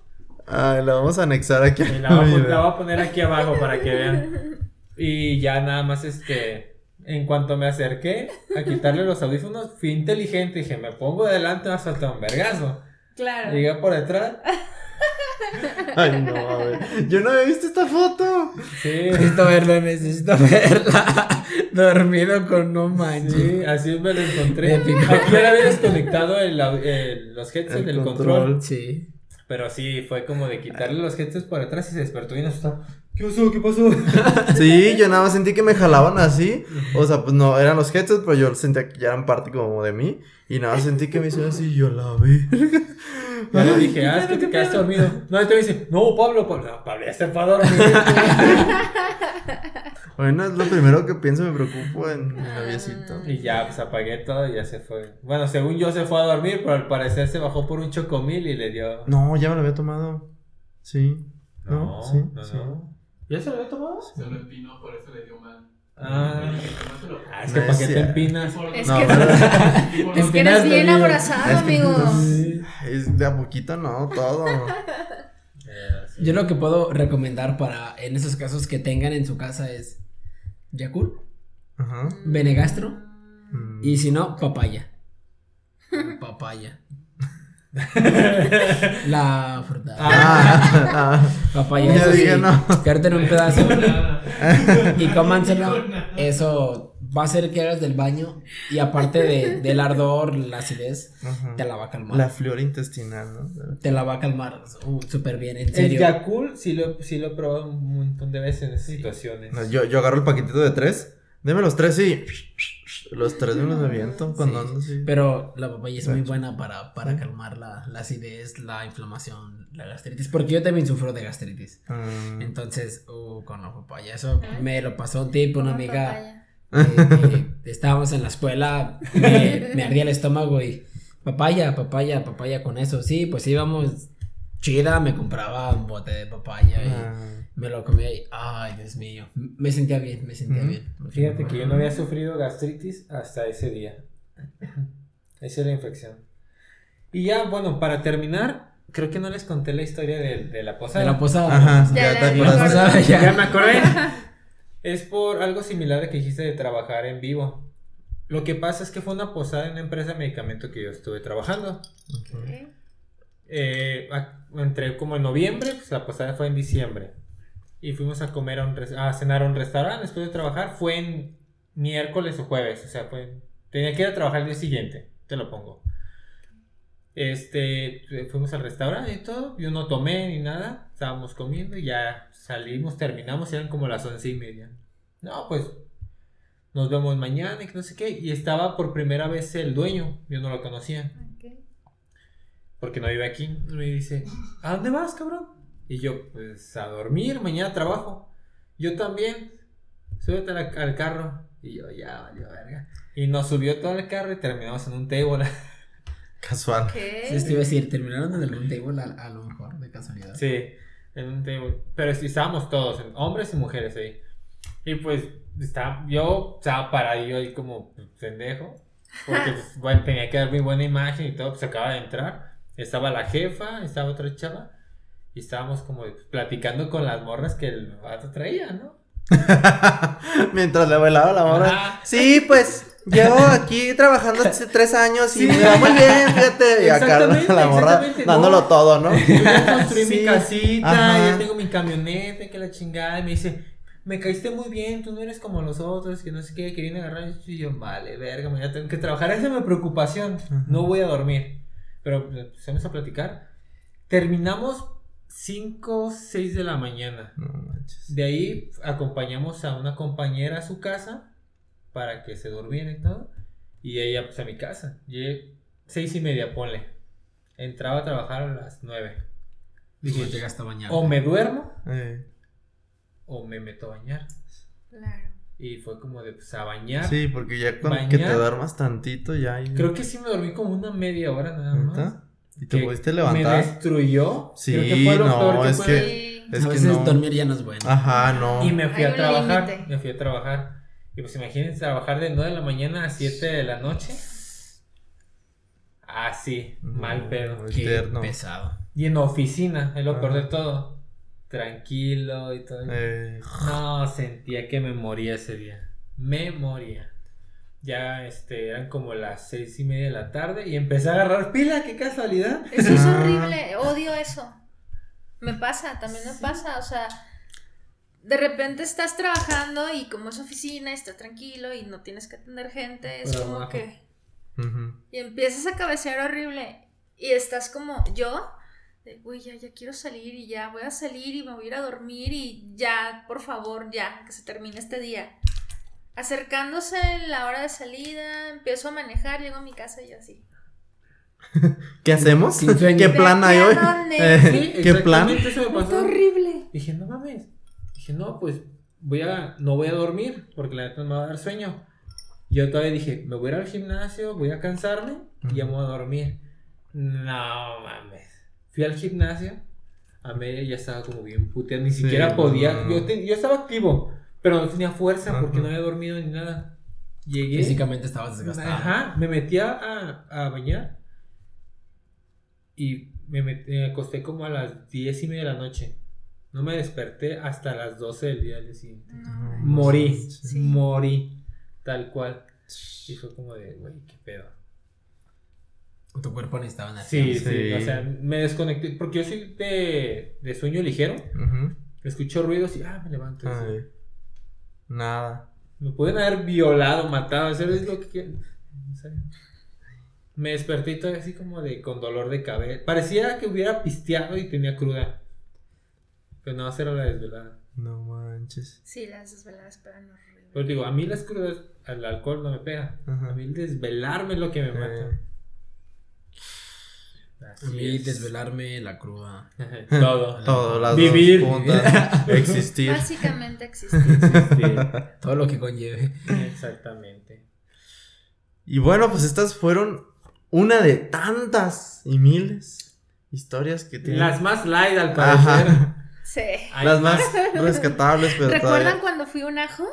Ah, la vamos a anexar aquí. Y la voy, a, la voy a poner aquí abajo para que vean. Y ya nada más este. En cuanto me acerqué a quitarle los audífonos, fui inteligente. Dije, me pongo delante, me va a saltar un vergazo. Claro. Llegué por detrás. Ay, no, a ver. Yo no había visto esta foto. Sí. Necesito verla, necesito verla. Dormido con no manches. Sí, así me lo encontré. Aquí ahora había desconectado el, el- los headsets El del control. control. Sí. Pero sí, fue como de quitarle los headsets por detrás y se despertó bien asustado. ¿Qué pasó? ¿Qué pasó? Sí, yo nada más sentí que me jalaban así. O sea, pues no, eran los headsets, pero yo sentía que ya eran parte como de mí. Y nada más sentí que me hicieron así, yo la vi. Ya le dije, ah, es que te quedaste dormido. No, y te dice, no, Pablo, Pablo, Pablo, ya se fue a dormir. Bueno, es lo primero que pienso, me preocupo en mi noviecito. y ya, pues apagué todo y ya se fue. Bueno, según yo se fue a dormir, pero al parecer se bajó por un chocomil y le dio. No, ya me lo había tomado. Sí. No, No, sí, no, sí. no. ¿Ya se lo había tomado? Se lo empinó, por eso le dio mal. Ah, No ah, es que No para que te empinas. Es No, que, pero- es que eres bien amigo. abrazado, Es que- amigo. Es de a poquito, no, todo. Yo lo que puedo recomendar para en esos casos que tengan en su casa es Yakult, Ajá. Benegastro Mm. y si no, papaya. Papaya. La fruta. Ah, ah. Papaya. Ya Eso dije, sí, no. Cártelo un pedazo y cómanselo. Eso va a hacer que hagas del baño y aparte de, del ardor, la acidez, Ajá. te la va a calmar. La flora intestinal, ¿no? Te la va a calmar uh, súper bien, en El serio. Yakult sí lo, sí lo he probado un montón de veces en esas situaciones. No, Yo, yo agarro el paquetito de tres. Deme los tres y. Los tres me los aviento cuando Sí. ando así. Pero la papaya es muy buena para, para calmar la, la acidez, la inflamación, la gastritis. Porque yo también sufro de gastritis. Mm. Entonces, uh, con la papaya. Eso me lo pasó un tip, una amiga. Eh, que estábamos en la escuela, me, me ardía el estómago y papaya, papaya, papaya con eso. Sí, pues íbamos chida, me compraba un bote de papaya y Ah. me lo comía y, ay, Dios mío, me sentía bien, me sentía bien. Fíjate que yo no había sufrido gastritis hasta ese día. Esa es la infección. Y ya, bueno, para terminar, creo que no les conté la historia de, de la posada. De la. Ajá, Ya te posada, Ya ya. me acordé. Es por algo similar de que dijiste de trabajar en vivo. Lo que pasa es que fue una posada en una empresa de medicamento que yo estuve trabajando. Eh, a- entré como en noviembre, pues la posada fue en diciembre. Y fuimos a comer a, un a cenar a un restaurante después de trabajar. Fue en miércoles o jueves, o sea, fue... Tenía que ir a trabajar el día siguiente, te lo pongo. Este, fuimos al restaurante y todo, yo no tomé ni nada, estábamos comiendo y ya salimos, terminamos, eran como las once y media. No, pues nos vemos mañana y que no sé qué. Y estaba por primera vez el dueño, yo no lo conocía Ok. porque no vive aquí. Y me dice, ¿a dónde vas, cabrón? Y yo, pues a dormir, mañana trabajo. Yo también. Súbete al, al carro. Y yo, ya, valió verga. Y nos subió todo el carro y terminamos en un table. Casual. Ok. Sí, te iba a decir, terminaron en el table a, a lo mejor, de casualidad. sí, en un table. Pero sí, estábamos todos, hombres y mujeres ahí. Y pues, estaba, yo estaba paradillo ahí como pendejo. Porque, pues, bueno, tenía que dar mi buena imagen y todo, pues acaba de entrar. Estaba la jefa, estaba otra chava. Y estábamos como platicando con las morras que el vato traía, ¿no? Mientras le bailaba la morra. Ajá. Sí, pues llevo aquí trabajando hace tres años y Sí. me va muy bien, fíjate. Y acá la morra dándolo no. todo, ¿no? Yo ya construí Sí. mi casita, Ajá. ya tengo mi camioneta, que la chingada. Y me dice, me caíste muy bien, tú no eres como los otros, que no sé qué, que a agarrar. Y yo, vale, verga, mañana tengo que trabajar. Esa es mi preocupación. No voy a dormir. Pero pues, empezamos a platicar. Terminamos 5, 6 de la mañana. No manches. De ahí acompañamos a una compañera a su casa para que se durmiera y todo. Y ella pues a mi casa. Llegué seis y media, ponle. Entraba a trabajar a las nueve. Dije, llegaste a bañar. o me duermo Eh, o me meto a bañar. Claro. Y fue como de pues a bañar. Sí, porque ya con que te Bañar. duermas tantito ya. Creo que sí me dormí como una media hora nada más. ¿Neta? ¿Y te pudiste Me levantar? destruyó. Sí, Creo que fue lo no, peor que es que-. Es a veces no. dormir ya no es bueno. Ajá, no. Y me fui Hay a trabajar. Me fui a trabajar. Y pues imagínense trabajar de 9 de la mañana a 7 de la noche. Así, No, mal pedo. Qué pesado. Y en oficina, es lo peor Ajá. de todo. Tranquilo y todo. Eh, No, sentía que me moría ese día. Me moría. Ya este, eran como las seis y media de la tarde y empecé a agarrar pila, qué casualidad. Eso es Ah. horrible, odio eso. Me pasa, también me pasa, o sea, de repente estás trabajando y como es oficina, y estás tranquilo y no tienes que atender gente, es Pero como que... ujú. Y empiezas a cabecear horrible y estás como yo, de, uy, ya, ya quiero salir y ya voy a salir y me voy a ir a dormir y ya, por favor, ya, que se termine este día. Acercándose la hora de salida, empiezo a manejar, llego a mi casa y así. ¿Qué hacemos? ¿Qué ¿De plan hay hoy? ¿Qué plan? eso me Está pasó. horrible. Dije, no mames. Dije, no, pues voy a, no voy a dormir porque la neta me va a dar sueño. Yo todavía dije, me voy a ir al gimnasio, voy a cansarme y ya me voy a dormir. No mames. Fui al gimnasio, a media ya estaba como bien puteado, ni Sí, siquiera podía. no. Yo, te- yo estaba activo, pero no tenía fuerza porque Ajá. no había dormido ni nada. Llegué. Físicamente estabas desgastado. Ajá, me metí a, a bañar y me, met- me acosté como a las diez y media de la noche. No me desperté hasta las 12 del día del siguiente. No, Morí, Sí. morí, tal cual. Y fue como de, güey, qué pedo. Tu cuerpo necesitaba energía. Sí, sí, Sí. o sea, me desconecté, porque yo soy de, de sueño ligero, Ujú. escucho ruidos y, ah, me levanto. así. Ay, Nada. Me pueden haber violado, matado, eso es lo que quieren. O sea, me desperté y todo así como de con dolor de cabeza. Parecía que hubiera pisteado y tenía cruda. Pero no, era la desvelada. No manches. Sí, las desveladas pegan horrible. Pero digo, a mí las crudas, al alcohol no me pega. Ajá. A mí el desvelarme es lo que me mata. Eh, Así A mí es. desvelarme, la cruda. Todo. todo, las Vivir. dos juntas. Existir. Básicamente existir. Sí, Todo lo que conlleve. exactamente. Y bueno, pues estas fueron una de tantas y miles historias que tienen. Las más light al parecer. Ajá. Sí. Hay Las más rescatables, pero ¿Recuerdan todavía. cuando fui un ajo?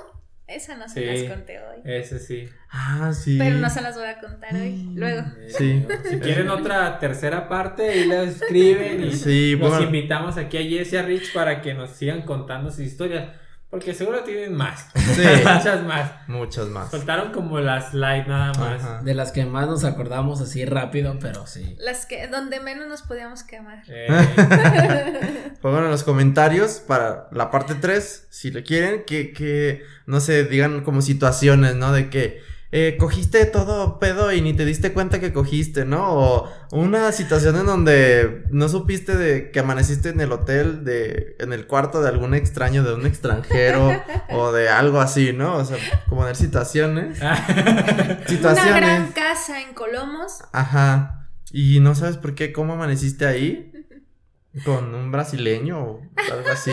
Esa no se Sí. las conté hoy. Ese sí. Ah, sí. Pero no se las voy a contar hoy. Luego. Sí. Si quieren otra tercera parte, ahí la escriben y Sí, los bueno. invitamos aquí a Jess y a Rich para que nos sigan contando sus historias. Porque seguro tienen más. Sí. Muchas más. Muchos más. Soltaron como las light nada más. Ajá. De las que más nos acordamos así rápido, pero sí. Las que, donde menos nos podíamos quemar. Eh, Pongan en los comentarios para la parte 3, si le quieren, que, que, no sé, digan como situaciones, ¿no? De que eh, cogiste todo pedo y ni te diste cuenta que cogiste, ¿no? O una situación en donde no supiste de que amaneciste en el hotel, de, en el cuarto de algún extraño, de un extranjero, o de algo así, ¿no? O sea, como de situaciones. Una Situaciones. gran casa en Colomos. Ajá. Y no sabes por qué, cómo amaneciste ahí. Con un brasileño o algo así.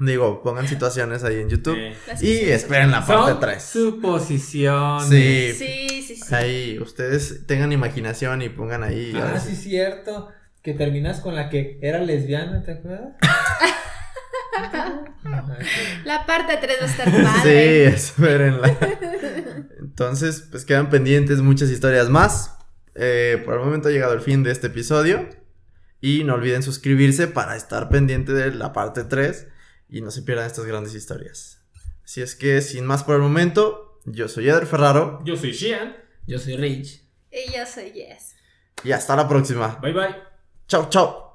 Digo, pongan situaciones ahí en YouTube. eh, Y esperen la parte Son 3. suposiciones. Sí. Sí, sí, sí. Ahí, ustedes tengan imaginación y pongan ahí. Ah, sí, si- cierto. Que terminas con la que era lesbiana, ¿te acuerdas? Sí. La parte 3 va a estar Sí, padre. espérenla. Entonces, pues quedan pendientes muchas historias más. Eh, por el momento ha llegado el fin de este episodio. Y no olviden suscribirse para estar pendiente de la parte 3 y no se pierdan estas grandes historias. Así es que, sin más por el momento, yo soy Eder Ferraro Yo soy Shian. Yo soy Rich. Y yo soy Jess. y hasta la próxima. Bye bye. Chao, chao.